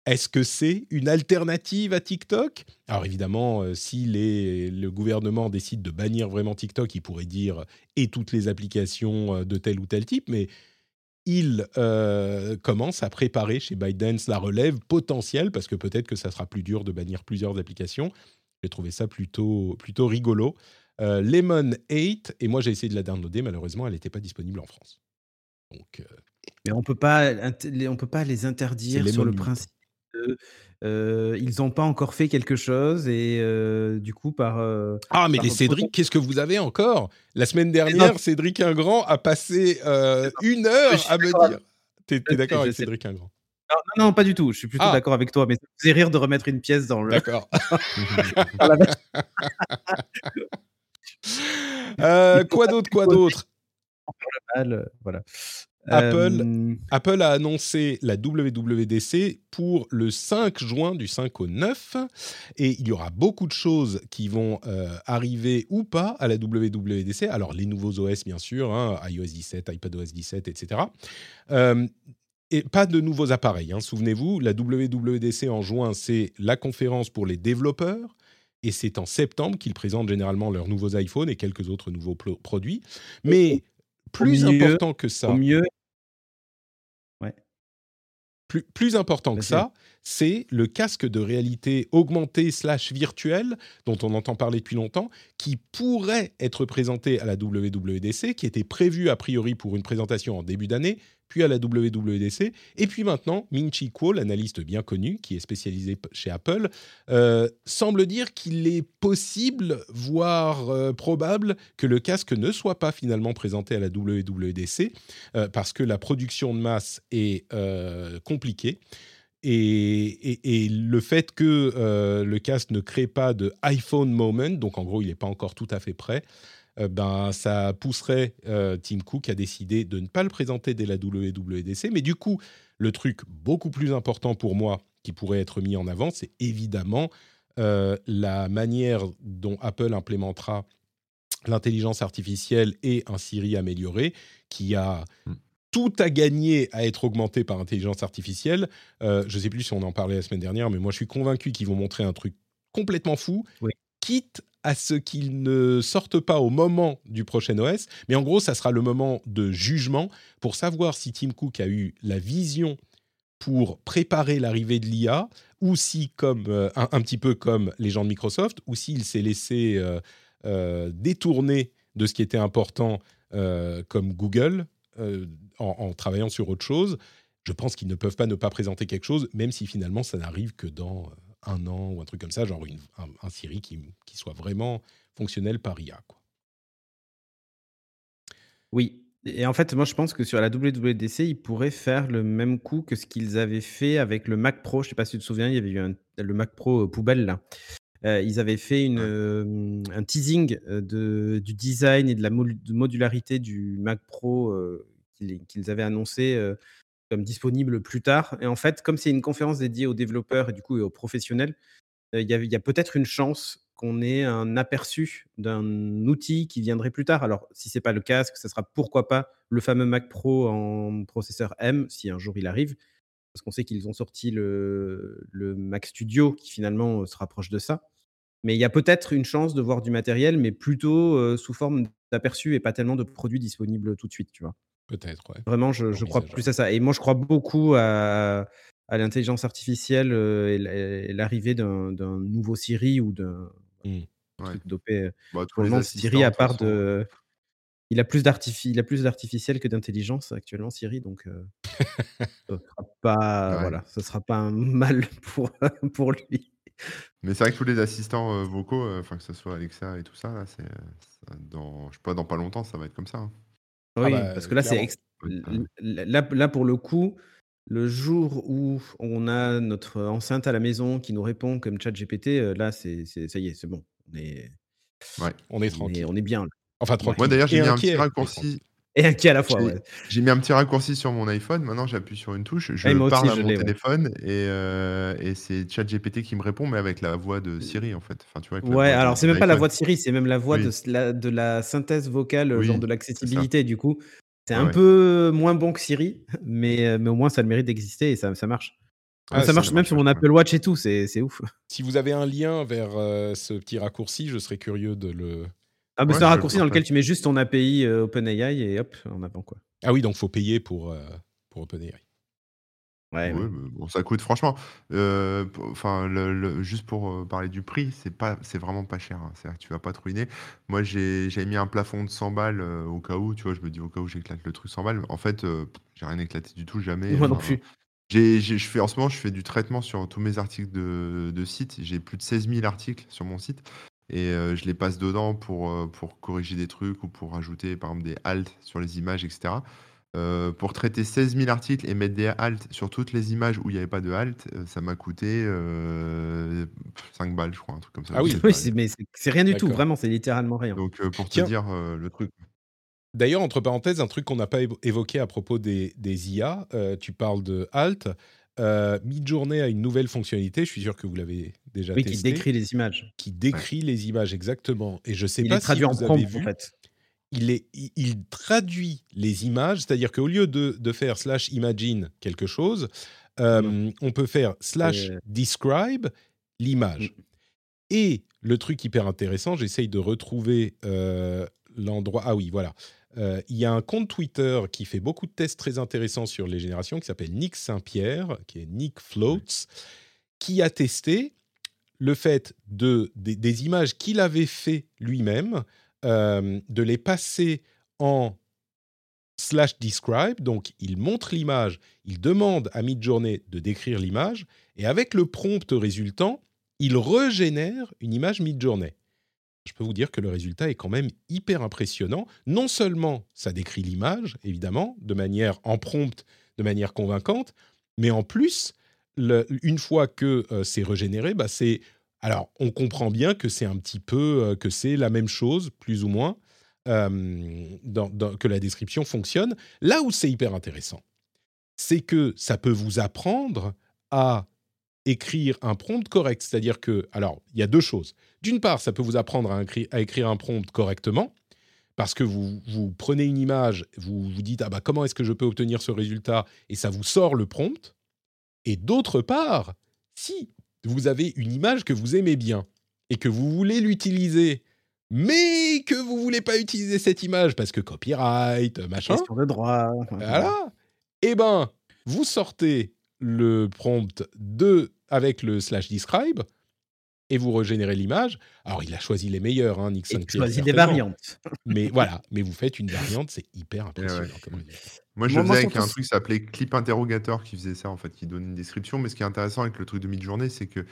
S1: Est-ce que c'est une alternative à TikTok? Alors évidemment, euh, si le gouvernement décide de bannir vraiment TikTok, il pourrait dire et toutes les applications de tel ou tel type, mais il euh, commence à préparer chez ByteDance la relève potentielle, parce que peut-être que ça sera plus dur de bannir plusieurs applications. J'ai trouvé ça plutôt, plutôt rigolo. Euh, Lemon 8, et moi j'ai essayé de la downloader, malheureusement elle n'était pas disponible en France. Donc, euh,
S3: Mais on peut pas, on peut pas les interdire sur le principe de ils n'ont pas encore fait quelque chose et du coup par
S1: ah mais les Cédric qu'est-ce que vous avez encore? La semaine dernière Cédric Ingrand a passé une heure à me dire t'es es, d'accord avec Cédric Ingrand?
S3: Non, non, pas du tout. Je suis plutôt ah. d'accord avec toi, mais ça me faisait rire de remettre une pièce dans le.
S1: D'accord. euh, quoi d'autre Quoi d'autre?
S3: Voilà.
S1: Apple, euh, Apple a annoncé la WWDC pour le 5 juin, du 5 au 9, et il y aura beaucoup de choses qui vont euh, arriver ou pas à la WWDC. Alors les nouveaux OS, bien sûr, hein, iOS 17, iPadOS 17, etc. Euh, et pas de nouveaux appareils. Hein. Souvenez-vous, la WWDC en juin, c'est la conférence pour les développeurs. Et c'est en septembre qu'ils présentent généralement leurs nouveaux iPhones et quelques autres nouveaux produits. Mais plus important que ça.
S3: mieux,
S1: plus, important que ça, c'est le casque de réalité augmentée slash virtuelle dont on entend parler depuis longtemps, qui pourrait être présenté à la WWDC, qui était prévu a priori pour une présentation en début d'année, puis à la WWDC, et puis maintenant, Ming Chi Kuo, l'analyste bien connu, qui est spécialisé chez Apple, euh, semble dire qu'il est possible, voire euh, probable, que le casque ne soit pas finalement présenté à la WWDC, euh, parce que la production de masse est compliquée. Et, le fait que le casque ne crée pas de iPhone moment, donc en gros il n'est pas encore tout à fait prêt, euh, ben, ça pousserait euh, Tim Cook à décider de ne pas le présenter dès la WWDC. Mais du coup, le truc beaucoup plus important pour moi qui pourrait être mis en avant, c'est évidemment euh, la manière dont Apple implémentera l'intelligence artificielle et un Siri amélioré qui a hmm. tout à gagner à être augmenté par intelligence artificielle. je ne sais plus si on en parlait la semaine dernière, mais moi je suis convaincu qu'ils vont montrer un truc complètement fou, quitte à ce qu'ils ne sortent pas au moment du prochain OS. Mais en gros, ça sera le moment de jugement pour savoir si Tim Cook a eu la vision pour préparer l'arrivée de l'IA, ou si, comme euh, un, petit peu comme les gens de Microsoft, ou s'il s'est laissé euh, euh, détourner de ce qui était important, comme Google, en, en, travaillant sur autre chose. Je pense qu'ils ne peuvent pas ne pas présenter quelque chose, même si finalement ça n'arrive que dans un an ou un truc comme ça, genre une, un, Siri qui, qui, soit vraiment fonctionnel par IA. Quoi.
S3: Oui. Et en fait, moi, je pense que sur la WWDC, ils pourraient faire le même coup que ce qu'ils avaient fait avec le Mac Pro. Je ne sais pas si tu te souviens, il y avait eu le Mac Pro euh, poubelle là. Euh, ils avaient fait une, euh, un teasing de, du design et de la modularité du Mac Pro qu'ils avaient annoncé comme disponible plus tard. Et en fait, comme c'est une conférence dédiée aux développeurs et du coup aux professionnels, il y a, peut-être une chance qu'on ait un aperçu d'un outil qui viendrait plus tard. Alors, si c'est pas le casque, ce sera pourquoi pas le fameux Mac Pro en processeur M, si un jour il arrive, parce qu'on sait qu'ils ont sorti le, Mac Studio qui finalement se rapproche de ça. Mais il y a peut-être une chance de voir du matériel, mais plutôt sous forme d'aperçu et pas tellement de produits disponibles tout de suite, tu vois?
S1: Peut-être, ouais.
S3: Vraiment, je, crois plus à ça. Et moi, je crois beaucoup à, l'intelligence artificielle et l'arrivée d'un nouveau Siri ou d'un mmh. truc dopé. Bah, Siri, à part de. Il a plus d'artificiel que d'intelligence actuellement, Siri, donc ce sera pas, voilà, ce sera pas un mal pour, pour lui.
S2: Mais c'est vrai que tous les assistants vocaux, enfin que ce soit Alexa et tout ça, là, c'est, dans, je sais pas, dans pas longtemps, ça va être comme ça. Hein.
S3: Ah oui, bah, parce que là, c'est là, là, pour le coup, le jour où on a notre enceinte à la maison qui nous répond comme ChatGPT, GPT, là, c'est ça y est, c'est bon. On est
S2: Ouais.
S1: On est tranquille.
S3: on est bien. là.
S1: Enfin, tranquille.
S2: Moi d'ailleurs, j'ai mis un petit raccourci.
S3: Et inquiet à la fois,
S2: J'ai
S3: ouais.
S2: j'ai mis un petit raccourci sur mon iPhone. Maintenant, j'appuie sur une touche, je
S3: Ouais, moi aussi,
S2: parle à
S3: je
S2: mon
S3: ouais.
S2: téléphone et, euh, et c'est ChatGPT qui me répond, mais avec la voix de Siri en fait. Enfin, tu vois, avec la
S3: Ouais, alors c'est même pas la voix de Siri, c'est même la voix
S2: Oui.
S3: de, la, de la synthèse vocale, euh, genre de l'accessibilité. Du coup, c'est
S2: Ouais,
S3: un peu moins bon que Siri, mais, euh, mais au moins ça a le mérite d'exister et ça, ça marche.
S1: Ah,
S3: ça
S1: ça
S3: marche
S2: Ça
S3: même
S2: marche
S3: sur mon Apple Watch et tout, c'est c'est ouf.
S1: Si vous avez un lien vers euh, ce petit raccourci, je serais curieux de le.
S3: Ah,
S2: Ouais,
S3: c'est un raccourci dans lequel tu mets juste ton API euh, OpenAI et hop, en avant quoi.
S1: Ah oui, donc faut payer pour, euh, pour OpenAI.
S3: Ouais,
S2: Ouais,
S3: ouais.
S2: mais bon, ça coûte franchement. euh, Enfin, le, le- juste pour parler du prix, c'est pas, c'est vraiment pas cher. hein. C'est-à-dire que tu vas pas te ruiner. Moi, j'ai, j'avais mis un plafond de 100 balles euh, au cas où. Tu vois, je me dis au cas où j'éclate le truc 100 balles. En fait, euh, j'ai rien éclaté du tout, jamais.
S3: Moi non plus.
S2: j'ai, j'ai- je fais en ce moment, je fais du traitement sur tous mes articles de, de site. J'ai plus de 16 000 articles sur mon site. Et euh, je les passe dedans pour, euh, pour corriger des trucs ou pour rajouter, par exemple, des halts sur les images, etc. Euh, pour traiter 16 000 articles et mettre des halts sur toutes les images où il n'y avait pas de halt, euh, ça m'a coûté euh, 5 balles, je crois, un truc comme ça.
S1: Ah
S2: ou
S1: oui.
S2: 7
S3: Oui,
S2: balles.
S3: c'est- mais c'est c'est rien du tout, vraiment, c'est littéralement rien.
S2: Donc, euh, pour te
S1: Tiens.
S2: dire euh, le truc.
S1: D'ailleurs, entre parenthèses, un truc qu'on n'a pas évo- évoqué à propos des, des IA, euh, tu parles de Alt. Euh, Midjourney a une nouvelle fonctionnalité, je suis sûr que vous l'avez déjà
S3: Oui, qui
S1: testé,
S3: décrit les images.
S1: qui décrit les images exactement. Et je sais
S3: Il
S1: pas
S3: est traduit
S1: si
S3: en
S1: vous
S3: prompt,
S1: avez
S3: en fait.
S1: il, est, il, il traduit les images, c'est-à-dire qu'au lieu de, de faire slash imagine quelque chose, euh, on peut faire slash describe l'image.
S3: Mm.
S1: Et le truc hyper intéressant, j'essaye de retrouver euh, l'endroit. Ah oui, voilà. Euh, Il y a un compte Twitter qui fait beaucoup de tests très intéressants sur les générations qui s'appelle Nick Saint-Pierre, qui est Nick Floats, qui a testé le fait de, des, images qu'il avait fait lui-même, euh, de les passer en slash describe. Donc, il montre l'image, il demande à Midjourney de décrire l'image, et avec le prompt résultant, il régénère une image Midjourney. Je peux vous dire que le résultat est quand même hyper impressionnant. Non seulement ça décrit l'image, évidemment, de manière en prompt, de manière convaincante, mais en plus, une fois que euh, c'est régénéré, bah c'est alors on comprend bien que c'est un petit peu euh, que c'est la même chose, plus ou moins, euh, que la description fonctionne. Là où c'est hyper intéressant, c'est que ça peut vous apprendre à écrire un prompt correct. C'est-à-dire que, alors, il y a deux choses. D'une part, ça peut vous apprendre à, écri- à écrire un prompt correctement, parce que vous, vous prenez une image, vous vous dites, ah bah comment est-ce que je peux obtenir ce résultat, et ça vous sort le prompt. Et d'autre part, si vous avez une image que vous aimez bien, et que vous voulez l'utiliser, mais que vous voulez pas utiliser cette image parce que copyright, machin,
S3: Question de droit.
S1: voilà. Eh ben, vous sortez le prompt de avec le slash describe et vous régénérez l'image. Alors, il a choisi les meilleurs, hein,
S3: Et tu
S1: Saint-Pierre,
S3: choisis des variantes.
S1: Mais voilà, mais vous faites une variante, c'est hyper impressionnant.
S2: ouais.
S1: comme résultat.
S2: Moi, je
S3: Moi-
S2: le
S3: moi,
S2: faisais avec un truc qui s'appelait Clip Interrogator qui faisait ça, en fait, qui donne une description. Mais ce qui est intéressant avec le truc de mid-journée, c'est que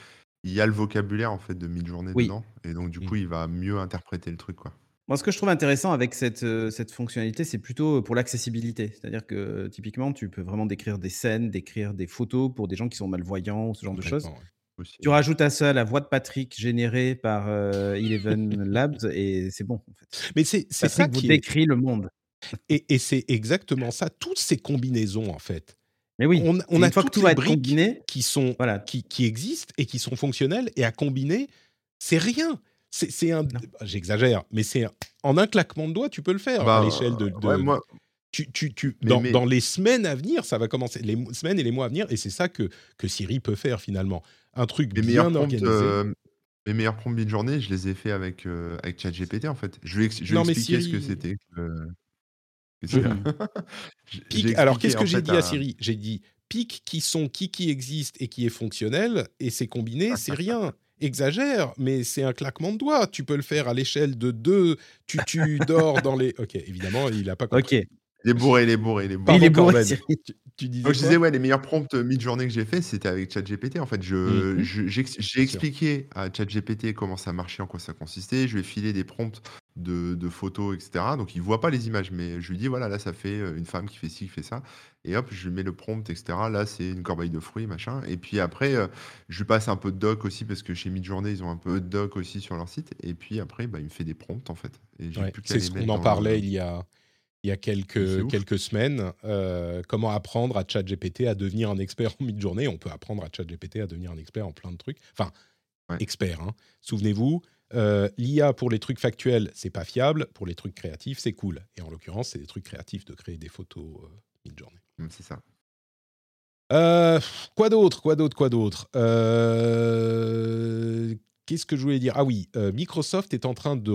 S2: il y a le vocabulaire, en fait, de mid-journée
S3: Oui.
S2: dedans. Et donc, du
S1: Mm.
S2: coup, il va mieux interpréter le truc, quoi.
S3: Moi, ce que je trouve intéressant avec cette, euh, cette fonctionnalité, c'est plutôt pour l'accessibilité. C'est-à-dire que typiquement, tu peux vraiment décrire des scènes, décrire des photos pour des gens qui sont malvoyants ou ce genre de choses.
S1: Ouais.
S2: Aussi.
S3: Tu rajoutes à ça la voix de Patrick générée par euh, Eleven Labs et c'est bon. En fait.
S1: Mais c'est c'est ça
S3: vous
S1: qui est...
S3: décrit le monde.
S1: Et, et c'est exactement ça, toutes ces combinaisons, en fait.
S3: Mais oui,
S1: On, on a
S3: une fois que
S1: toutes
S3: tout
S1: les briques
S3: combiné,
S1: qui sont
S3: voilà.
S1: qui, qui existent et qui sont fonctionnels et à combiner, c'est rien. C'est un,
S3: Non.
S1: j'exagère, mais c'est en un claquement de doigts, tu peux le faire
S2: Bah,
S1: à l'échelle de, de-
S2: ouais, moi,
S1: tu, tu, tu,
S2: Mais-
S1: dans,
S2: mais-
S1: dans les semaines à venir, ça va commencer, les semaines et les mois à venir, et c'est ça que, que Siri peut faire finalement. Un truc
S2: les meilleurs
S1: bien
S2: prompts,
S1: organisé.
S2: euh, les meilleurs prompts mid-journée, je les ai fait avec, euh, avec ChatGPT, en fait. Je lui ai, ex- je lui ai expliqué ce que
S1: Siri-
S2: c'était. que-
S1: alors, qu'est-ce que j'ai dit à Siri? J'ai dit pic qui sont qui qui existe et qui est fonctionnel, et c'est combiné, c'est rien. Exagère, mais c'est un claquement de doigts. Tu peux le faire à l'échelle de deux. Tu, tu dors dans les. Ok, évidemment, il n'a pas compris.
S3: Ok.
S2: Il est bourré, il est bourré, il est bourré.
S3: Il est.
S1: Tu, tu disais
S2: Donc, je disais, ouais, les meilleurs prompts mid-journée que j'ai fait, c'était avec ChatGPT. En fait, je,
S1: Mhm.
S2: je- j'ai, j'ai
S1: sûr.
S2: expliqué à ChatGPT comment ça marchait, en quoi ça consistait. Je lui ai filé des prompts de, de photos, etc. Donc il voit pas les images, mais je lui dis voilà, là ça fait euh, une femme qui fait ci, qui fait ça, et hop, je lui mets le prompt, etc. Là c'est une corbeille de fruits, machin. Et puis après, euh, je lui passe un peu de doc aussi parce que chez Midjourney ils ont un peu de doc aussi sur leur site. Et puis après, bah, il me fait des prompts en fait.
S1: Ouais, c'est ce qu'on en parlait il y a, il y a quelques, semaines. euh, comment apprendre à ChatGPT à devenir un expert en mid-journée On peut apprendre à ChatGPT à devenir un expert en plein de trucs. Enfin,
S2: Ouais.
S1: expert. hein. Souvenez-vous, euh, l'IA pour les trucs factuels, c'est pas fiable. Pour les trucs créatifs, c'est cool. Et en l'occurrence, c'est des trucs créatifs de créer des photos euh, mid-journée.
S2: C'est ça.
S1: Quoi d'autre Quoi d'autre Quoi d'autre? Qu'est-ce que je voulais dire? Ah oui, euh, Microsoft est en train de,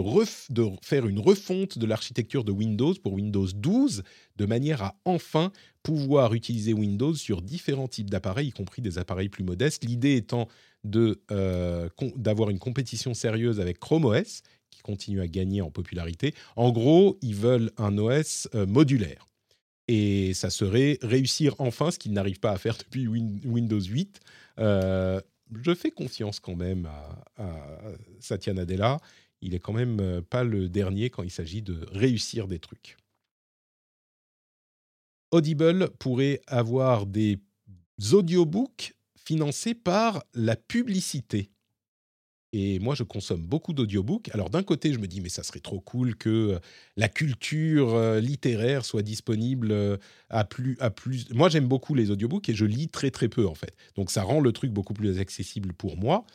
S1: faire une refonte de l'architecture de Windows pour Windows 12, de manière à enfin pouvoir utiliser Windows sur différents types d'appareils, y compris des appareils plus modestes. L'idée étant euh, d'avoir une compétition sérieuse avec Chrome OS, qui continue à gagner en popularité. En gros, ils veulent un OS euh, modulaire. Et ça serait réussir enfin ce qu'ils n'arrivent pas à faire depuis Win- Windows 8. Je fais confiance quand même à, à Satya Nadella. Il est quand même euh, pas le dernier quand il s'agit de réussir des trucs. Audible pourrait avoir des audiobooks financés par la publicité. Et moi, je consomme beaucoup d'audiobooks. Alors, d'un côté, je me dis, mais ça serait trop cool que euh, la culture euh, littéraire soit disponible euh, à plus, à plus. Moi, j'aime beaucoup les audiobooks et je lis très, très peu, en fait. Donc, ça rend le truc beaucoup plus accessible pour moi.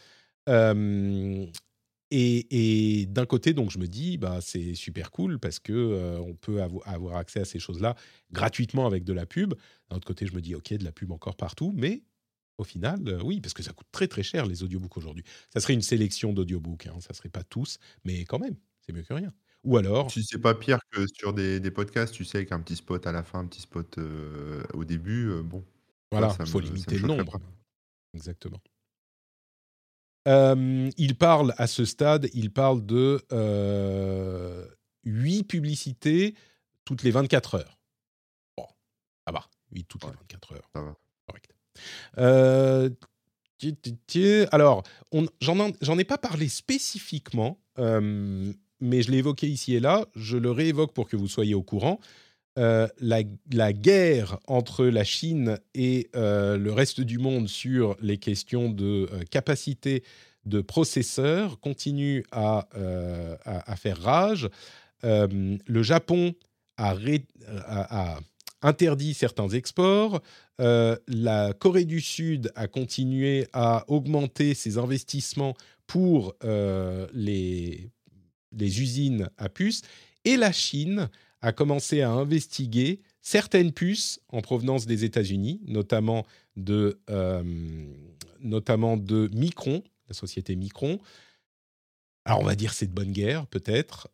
S1: Et, d'un côté, donc, je me dis, bah, c'est super cool parce que on peut avo- avoir accès à ces choses-là gratuitement avec de la pub. D'un autre côté, je me dis, ok, de la pub encore partout, mais au final, euh, oui, parce que ça coûte très très cher les audiobooks aujourd'hui. Ça serait une sélection d'audiobooks, hein, ça serait pas tous, mais quand même, c'est mieux que rien. Ou alors,
S2: Si c'est pas pire que sur des, des podcasts, tu sais, avec un petit spot à la fin, un petit spot euh, au début, euh, bon.
S1: voilà, il faut
S2: me-
S1: limiter le nombre.
S2: pas.
S1: Exactement. Il parle à ce stade, il parle de euh, 8 publicités toutes les 24 heures. Bon, ça va, 8 toutes les
S2: Ouais.
S1: 24 heures.
S2: Ça va.
S1: Euh, alors, j'en en- j'en ai pas parlé spécifiquement, euh, mais je l'ai évoqué ici et là. Je le réévoque pour que vous soyez au courant. Euh, la, guerre entre la Chine et le reste du monde sur les questions de capacité de processeurs continue à, faire rage. Le Japon a- a interdit certains exports. Euh, la Corée du Sud a continué à augmenter ses investissements pour euh, les, les usines à puces. Et la Chine a commencé à investiguer certaines puces en provenance des États-Unis, notamment de, euh, notamment de Micron, la société Micron. Alors on va dire c'est de bonne guerre peut-être.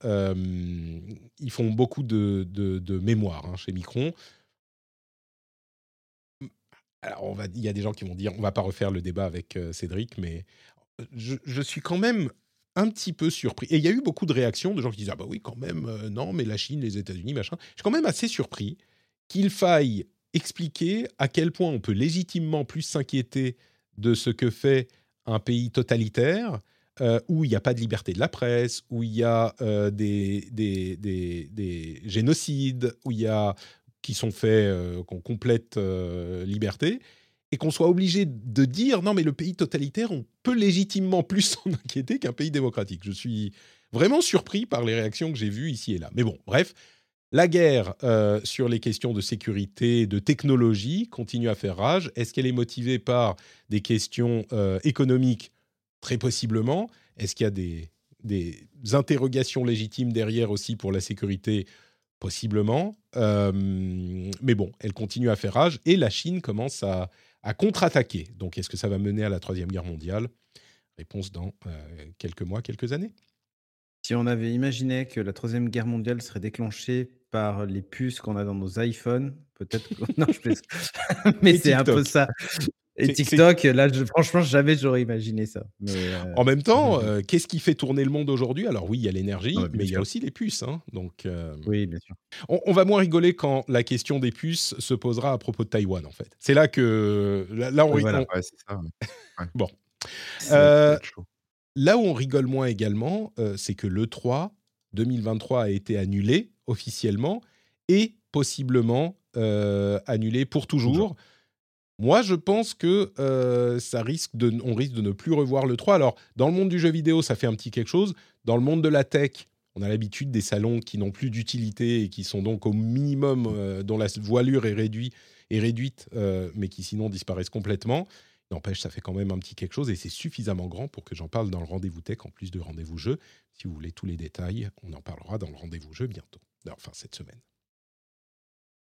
S1: Ils font beaucoup de, de, de mémoire hein, chez Micron. Alors il y a des gens qui vont dire, on va pas refaire le débat avec euh, Cédric, mais je, je suis quand même un petit peu surpris. Et il y a eu beaucoup de réactions de gens qui disent ah bah oui quand même euh, non mais la Chine, les États-Unis machin. Je suis quand même assez surpris qu'il faille expliquer à quel point on peut légitimement plus s'inquiéter de ce que fait un pays totalitaire euh, où il n'y a pas de liberté de la presse, où il y a euh, des, des, des, des génocides, où il y a qui sont faits, euh, qu'on complète euh, liberté, et qu'on soit obligé de dire non mais le pays totalitaire, on peut légitimement plus s'en inquiéter qu'un pays démocratique. Je suis vraiment surpris par les réactions que j'ai vues ici et là. Mais bon, bref, la guerre euh, sur les questions de sécurité, de technologie continue à faire rage. Est-ce qu'elle est motivée par des questions économiques? Très possiblement. Est-ce qu'il y a des, des interrogations légitimes derrière aussi pour la sécurité Possiblement. Euh, mais bon, elle continue à faire rage et la Chine commence à, à contre-attaquer. Donc, est-ce que ça va mener à la Troisième Guerre mondiale? Réponse dans euh, quelques mois, quelques années.
S3: Si on avait imaginé que la Troisième Guerre mondiale serait déclenchée par les puces qu'on a dans nos iPhones, peut-être que... Non, je plaisante. Mais c'est un peu ça. Et TikTok, là, je- franchement, jamais j'aurais imaginé ça. Mais, euh,
S1: En même temps, euh, qu'est-ce qui fait tourner le monde aujourd'hui? Alors oui, il y a l'énergie,
S3: Ah
S1: mais il y a aussi les puces. hein. Donc, euh,
S3: Oui, bien sûr.
S1: on, on va moins rigoler quand la question des puces se posera à propos de Taïwan, en fait. C'est là que... Là, là, on,
S3: Oui,
S1: ri-
S3: voilà.
S1: on-
S2: Ouais, c'est ça. ouais.
S1: Bon. Là où on rigole moins également, c'est que l'E3 2023 a été annulé officiellement et possiblement annulé pour toujours. Moi, je pense que ça risque de, on risque de ne plus revoir le 3. Alors, dans le monde du jeu vidéo, ça fait un petit quelque chose. Dans le monde de la tech, on a l'habitude des salons qui n'ont plus d'utilité et qui sont donc au minimum, dont la voilure est, réduite, réduite mais qui sinon disparaissent complètement. N'empêche, ça fait quand même un petit quelque chose et c'est suffisamment grand pour que j'en parle dans le rendez-vous tech en plus de rendez-vous jeu. Si vous voulez tous les détails, on en parlera dans le rendez-vous jeu bientôt, enfin cette semaine.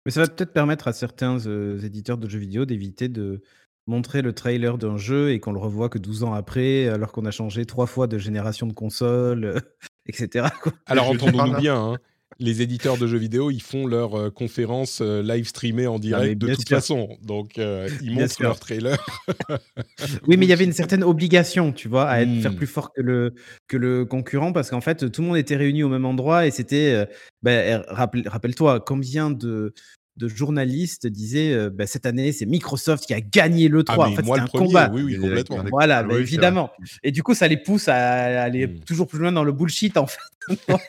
S3: Mais ça va peut-être permettre à certains éditeurs de jeux vidéo d'éviter de montrer le trailer d'un jeu et qu'on le revoit que 12 ans après, alors qu'on a changé trois fois de génération de console, etc.
S1: Alors entendons-nous bien, hein, les éditeurs de jeux vidéo, ils font leur euh, conférence euh, live streamée en direct de toute façon. Donc, euh, ils montrent leur trailer.
S3: oui, mais il y avait une certaine obligation, tu vois, à être, faire hmm. plus fort que le, que le concurrent parce qu'en fait, tout le monde était réuni au même endroit et c'était. Ben, rappelle-toi, combien de, de journalistes disaient euh, bah, cette année c'est Microsoft qui a gagné le 3.
S1: Ah,
S3: en fait,
S1: moi,
S3: un
S1: premier,
S3: combat.
S1: Oui, oui, complètement.
S3: Voilà, bah, évidemment. Et du coup, ça les pousse à aller hmm. toujours plus loin dans le bullshit en fait.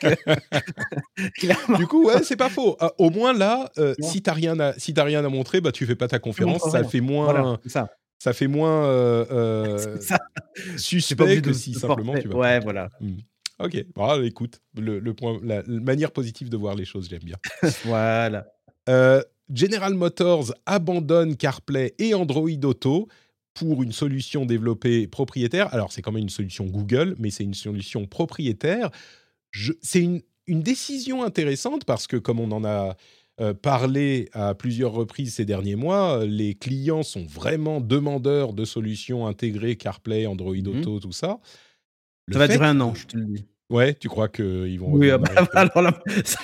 S3: Euh,
S1: du coup, ouais, c'est pas faux. Euh, au moins là, si t'as rien à si as rien à montrer, bah tu fais pas ta conférence. Ça fait moins. ça. ça. fait moins suspect que si simplement tu vas.
S3: Ouais, voilà.
S1: Hmm. Ok, bon, écoute, le, le point, la, manière positive de voir les choses, j'aime bien.
S3: voilà.
S1: Euh, General Motors abandonne CarPlay et Android Auto pour une solution développée propriétaire. Alors, c'est quand même une solution Google, mais c'est une solution propriétaire. C'est une, décision intéressante parce que, comme on en a euh, parlé à plusieurs reprises ces derniers mois, les clients sont vraiment demandeurs de solutions intégrées CarPlay, Android mmh Auto, tout ça.
S3: ça va durer un an, je te le dis.
S1: Ouais, tu crois qu'ils vont.
S3: Oui, ah bah, alors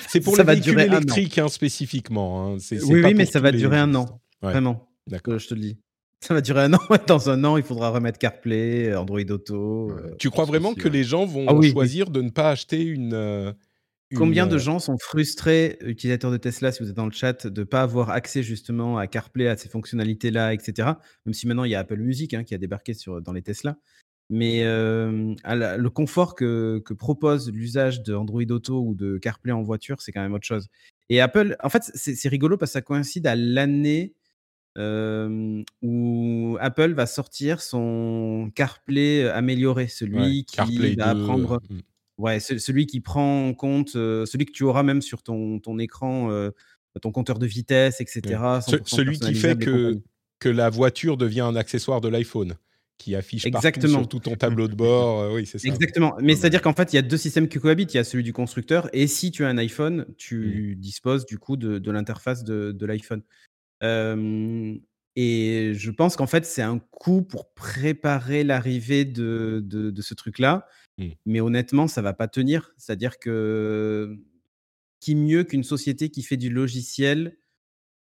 S1: c'est pour les véhicules électriques hein, spécifiquement. Hein.
S3: oui, oui, mais ça va durer un an. Vraiment. D'accord. Je te le dis. Ça va durer un an. Dans un an, il faudra remettre CarPlay, Android Auto. Euh,
S1: tu crois vraiment que les gens vont ah choisir de ne pas acheter une, euh,
S3: Combien de euh, gens sont frustrés, utilisateurs de Tesla, si vous êtes dans le chat, de ne pas avoir accès justement à CarPlay, à ces fonctionnalités-là, etc. Même si maintenant il y a Apple Music hein, qui a débarqué sur, dans les Tesla. Mais le confort que, propose l'usage de Android Auto ou de CarPlay en voiture, c'est quand même autre chose. Et Apple, en fait, c'est rigolo parce que ça coïncide à l'année où Apple va sortir son CarPlay amélioré, celui qui va prendre, mmh. ouais, celui qui prend en compte, celui que tu auras même sur ton, ton écran, ton compteur de vitesse, etc.
S1: celui qui fait que, que la voiture devient un accessoire de l'iPhone qui affiche Exactement. sur tout ton tableau de bord. Euh, oui, c'est ça.
S3: Exactement. Mais c'est-à-dire qu'en fait, il y a deux systèmes qui cohabitent. Il y a celui du constructeur et si tu as un iPhone, tu mmh. disposes du coup de, l'interface de, l'iPhone. et je pense qu'en fait, c'est un coup pour préparer l'arrivée de, de, ce truc-là. Mmh. Mais honnêtement, ça va pas tenir. C'est-à-dire que qui mieux qu'une société qui fait du logiciel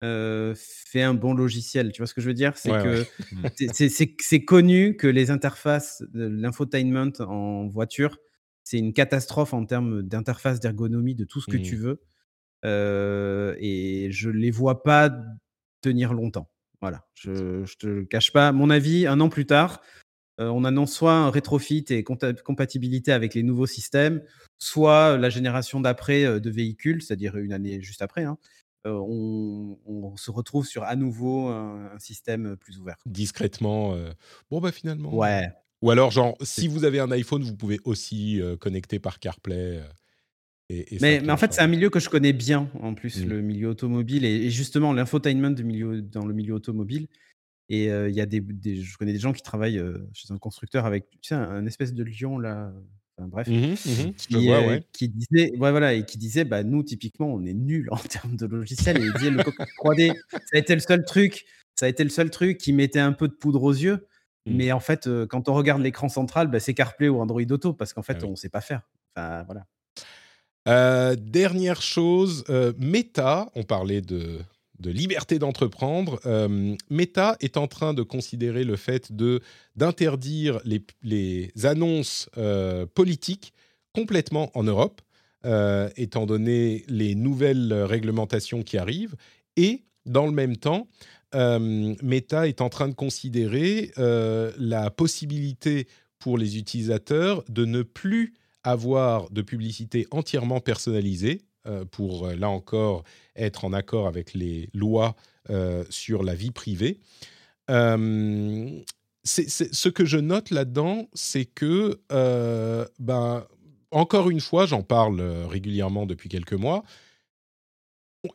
S3: fait un bon logiciel. Tu vois ce que je veux dire? C'est que c'est connu que les interfaces, l'infotainment en voiture, c'est une catastrophe en termes d'interface, d'ergonomie, de tout ce que tu mmh. veux. et je les vois pas tenir longtemps. Voilà, je, je te le cache pas. mon avis, un an plus tard, on annonce soit un rétrofit et compatibilité avec les nouveaux systèmes, soit la génération d'après de véhicules, c'est-à-dire une année juste après, hein, on, se retrouve sur à nouveau un, système plus ouvert.
S1: Discrètement. bon, bah finalement.
S3: Ouais.
S1: Ou alors, genre, si vous avez un iPhone, vous pouvez aussi connecter par CarPlay.
S3: Et, mais, en fait, c'est un milieu que je connais bien, en plus, mmh. le milieu automobile et, justement l'infotainment milieu, dans le milieu automobile. Et il y a des, je connais des gens qui travaillent chez un constructeur avec, tu sais, un espèce de lion là, bref, mmh mmh qui, disait, ouais, voilà, et qui disait, bah, nous, typiquement, on est nuls en termes de logiciel. Et il disait, le cockpit 3D, ça a été le seul truc, ça a été le seul truc qui mettait un peu de poudre aux yeux. Mmh. Mais en fait, quand on regarde l'écran central, bah, c'est CarPlay ou Android Auto, parce qu'en fait, ah on ne sait pas faire. Enfin,
S1: voilà. dernière chose, Meta, on parlait de de liberté d'entreprendre, euh, Meta est en train de considérer le fait de d'interdire les, annonces euh, politiques complètement en Europe, euh, étant donné les nouvelles réglementations qui arrivent, et dans le même temps, Meta est en train de considérer la possibilité pour les utilisateurs de ne plus avoir de publicité entièrement personnalisée pour, là encore, être en accord avec les lois sur la vie privée. ce que je note là-dedans, c'est que, ben, encore une fois, j'en parle régulièrement depuis quelques mois,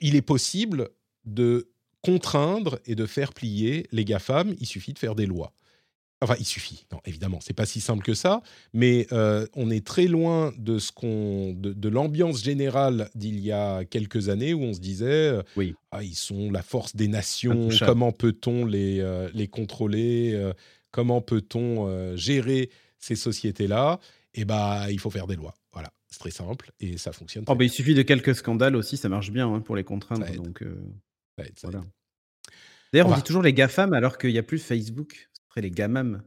S1: il est possible de contraindre et de faire plier les GAFAM, il suffit de faire des lois. Enfin, il suffit. Non, évidemment, c'est pas si simple que ça, mais euh, on est très loin de ce qu'on, de, l'ambiance générale d'il y a quelques années où on se disait, euh,
S3: oui,
S1: ah, ils sont la force des nations. Comment peut-on les euh, les contrôler Comment peut-on gérer ces sociétés-là? Eh ben, il faut faire des lois. Voilà, c'est très simple et ça fonctionne.
S3: Oh, bah, il suffit de quelques scandales aussi, ça marche bien hein, pour les contraindre. Donc, voilà. D'ailleurs, on, dit toujours les GAFAM alors qu'il n'y a plus Facebook. Serait les GAMAM.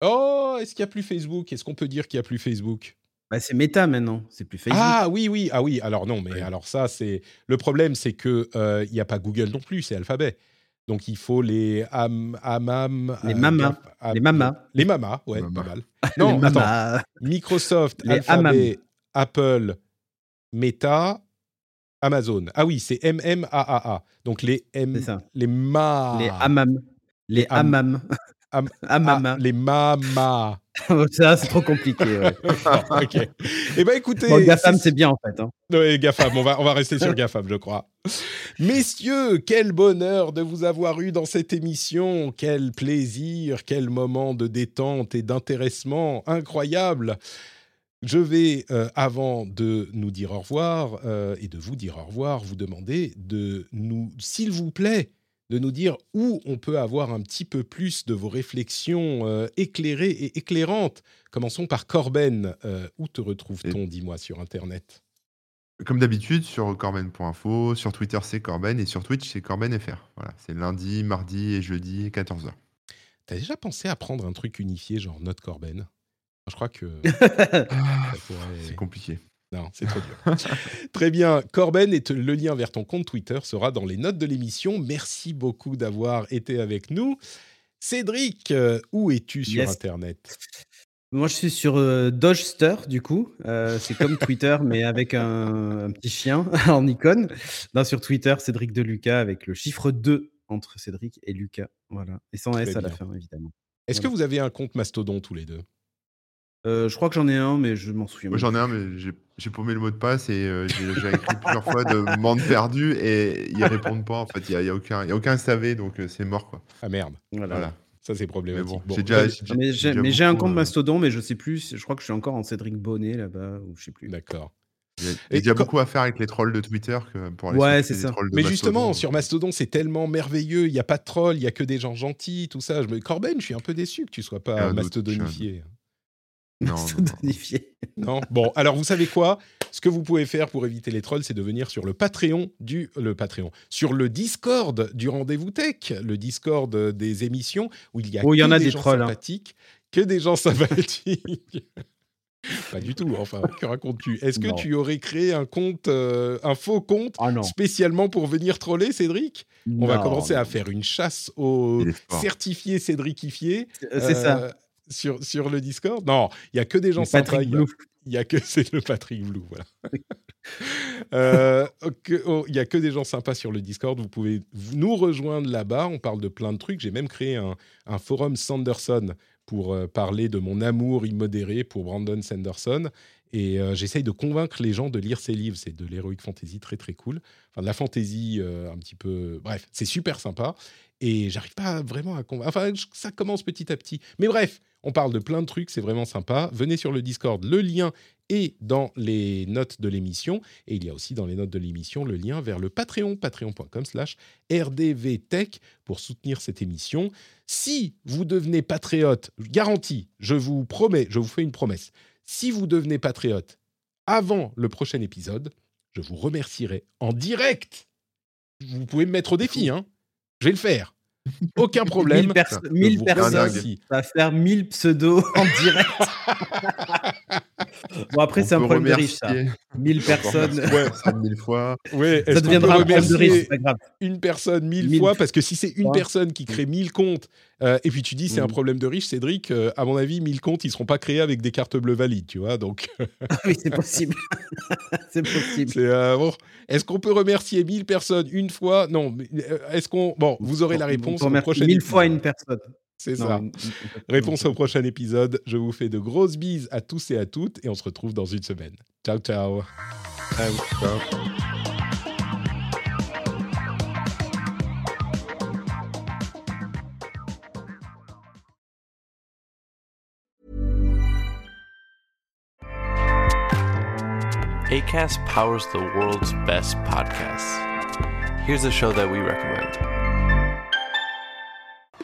S1: Oh, est-ce qu'il n'y a plus Facebook? Est-ce qu'on peut dire qu'il n'y a plus Facebook?
S3: Bah, c'est Meta maintenant, c'est plus Facebook.
S1: Ah oui, oui, ah oui. Alors non, mais alors ça, c'est le problème, c'est que euh, il n'y a pas Google non plus, c'est Alphabet. Donc il faut les am, amam,
S3: les mamas, les mamas,
S1: les mamas, ouais, pas mal. Non, attends. Microsoft, Alphabet, Apple, Meta, Amazon. Ah oui, c'est MMAAA. Donc les M, les ma,
S3: les amam, les amam,
S1: am, ah, les mamas.
S3: Ça, c'est trop compliqué. Ouais.
S1: ok. Eh ben écoutez,
S3: Gafam, c'est bien en fait. Hein.
S1: Oui, Gafam. On va, on va rester sur Gafam, je crois. Messieurs, quel bonheur de vous avoir eu dans cette émission. Quel plaisir, quel moment de détente et d'intéressement incroyable. Je vais, euh, avant de nous dire au revoir euh, et de vous dire au revoir, vous demander de nous, s'il vous plaît, de nous dire où on peut avoir un petit peu plus de vos réflexions euh, éclairées et éclairantes. Commençons par Corben. où te retrouve-t-on, dis-moi, sur Internet?
S2: Comme d'habitude, sur corben.info, sur Twitter c'est Corben et sur Twitch c'est corbenfr. Voilà, c'est lundi, mardi et jeudi, 14h.
S1: T'as déjà pensé à prendre un truc unifié, genre Note Corben? Je crois que
S2: c'est compliqué.
S1: Non, c'est trop dur. Très bien. Corben, et le lien vers ton compte Twitter sera dans les notes de l'émission. Merci beaucoup d'avoir été avec nous. Cédric, euh, où es-tu sur Internet?
S3: Moi, je suis sur euh, Dodgester, du coup. Euh, c'est comme Twitter, mais avec un, petit chien en icône. sur Twitter, Cédric de Lucas, avec le chiffre 2 entre Cédric et Lucas. Voilà. Et sans S à la fin, évidemment.
S1: Est-ce que vous avez un compte Mastodon tous les deux?
S3: Euh, je crois que j'en ai un, mais je m'en souviens
S2: Moi, j'en ai un, mais j'ai paumé le mot de passe et euh, j'ai écrit plusieurs fois de monde perdu et ils répondent pas. En fait, il n'y a, aucun, y a aucun SAV, donc euh, c'est mort. Quoi.
S1: Ah merde. Voilà. Ça, c'est problématique.
S3: Mais mais j'ai un compte Mastodon, mais je sais plus. Je crois que je suis encore en Cédric Bonnet là-bas, ou je sais plus.
S1: D'accord.
S2: Il y a, beaucoup à faire avec les trolls de Twitter que pour aller
S3: ouais, c'est ça.
S1: Mais justement, sur Mastodon, c'est tellement merveilleux. Il n'y a pas de trolls, il y a que des gens gentils, tout ça. Je me... Corben, je suis un peu déçu que tu sois pas mastodonifié.
S3: Non,
S1: non, Bon, alors vous savez quoi? Ce que vous pouvez faire pour éviter les trolls, c'est de venir sur le Patreon du le Patreon, sur le Discord du Rendez-vous Tech, le Discord des émissions où il y a,
S3: oh,
S1: que
S3: y en a
S1: des,
S3: des
S1: gens
S3: trolls, hein.
S1: sympathiques, que des gens sympathiques. Pas du tout, enfin, que racontes-tu? Est-ce que tu aurais créé un compte, euh, un faux compte,
S3: ah,
S1: spécialement pour venir troller Cédric? On va commencer à faire une chasse aux certifiés Cédricifiés.
S3: C'est ça.
S1: Sur, sur le Discord Non, il y a que des gens sympas. Il y, a que c'est le Patrick Blue, voilà. Euh, oh, il y a que des gens sympas sur le Discord. Vous pouvez nous rejoindre là-bas. On parle de plein de trucs. J'ai même créé un, un forum Sanderson pour euh, parler de mon amour immodéré pour Brandon Sanderson. Et euh, j'essaye de convaincre les gens de lire ses livres. C'est de l'heroic fantasy très très cool. Enfin, de la fantasy un petit peu. Bref, c'est super sympa. Et j'arrive pas vraiment à convaincre. Enfin, ça commence petit à petit. Mais bref, on parle de plein de trucs, c'est vraiment sympa. Venez sur le Discord, le lien est dans les notes de l'émission. Et il y a aussi dans les notes de l'émission le lien vers le Patreon, patreon.com slash rdvtech pour soutenir cette émission. Si vous devenez patriote, garantie, je vous promets, je vous fais une promesse. Si vous devenez patriote avant le prochain épisode, je vous remercierai en direct. Vous pouvez me mettre au défi, hein. Je vais le faire. Aucun problème.
S3: 1000 personnes. Ça va faire 1000 pseudos en direct. bon, après, c'est un problème de riche, ça. 1000 personnes.
S2: Ouais, ça 1000 fois.
S1: Ouais,
S3: ça deviendra un problème de riche, c'est pas grave.
S1: Une personne 1000 fois, parce que si c'est une personne qui crée 1000 comptes Euh, et puis tu dis c'est un
S3: Mhm.
S1: problème de riche, Cédric. euh, à mon avis, 1000 comptes, ils seront pas créés avec des cartes bleues valides, tu vois. Donc
S3: oui, c'est possible. c'est possible.
S1: c'est euh, bon. Est-ce qu'on peut remercier 1000 personnes une fois? Non. mais, Est-ce qu'on bon, vous aurez la
S3: On-
S1: réponse
S3: on remercie
S1: prochain
S3: mille fois
S1: épisode.
S3: une personne.
S1: C'est ça. Réponse au prochain épisode. Je vous fais de grosses bises à tous et à toutes et on se retrouve dans une semaine. Ciao, ciao.
S2: Ciao.
S5: ACAST powers the world's best podcasts. Here's a show that we recommend.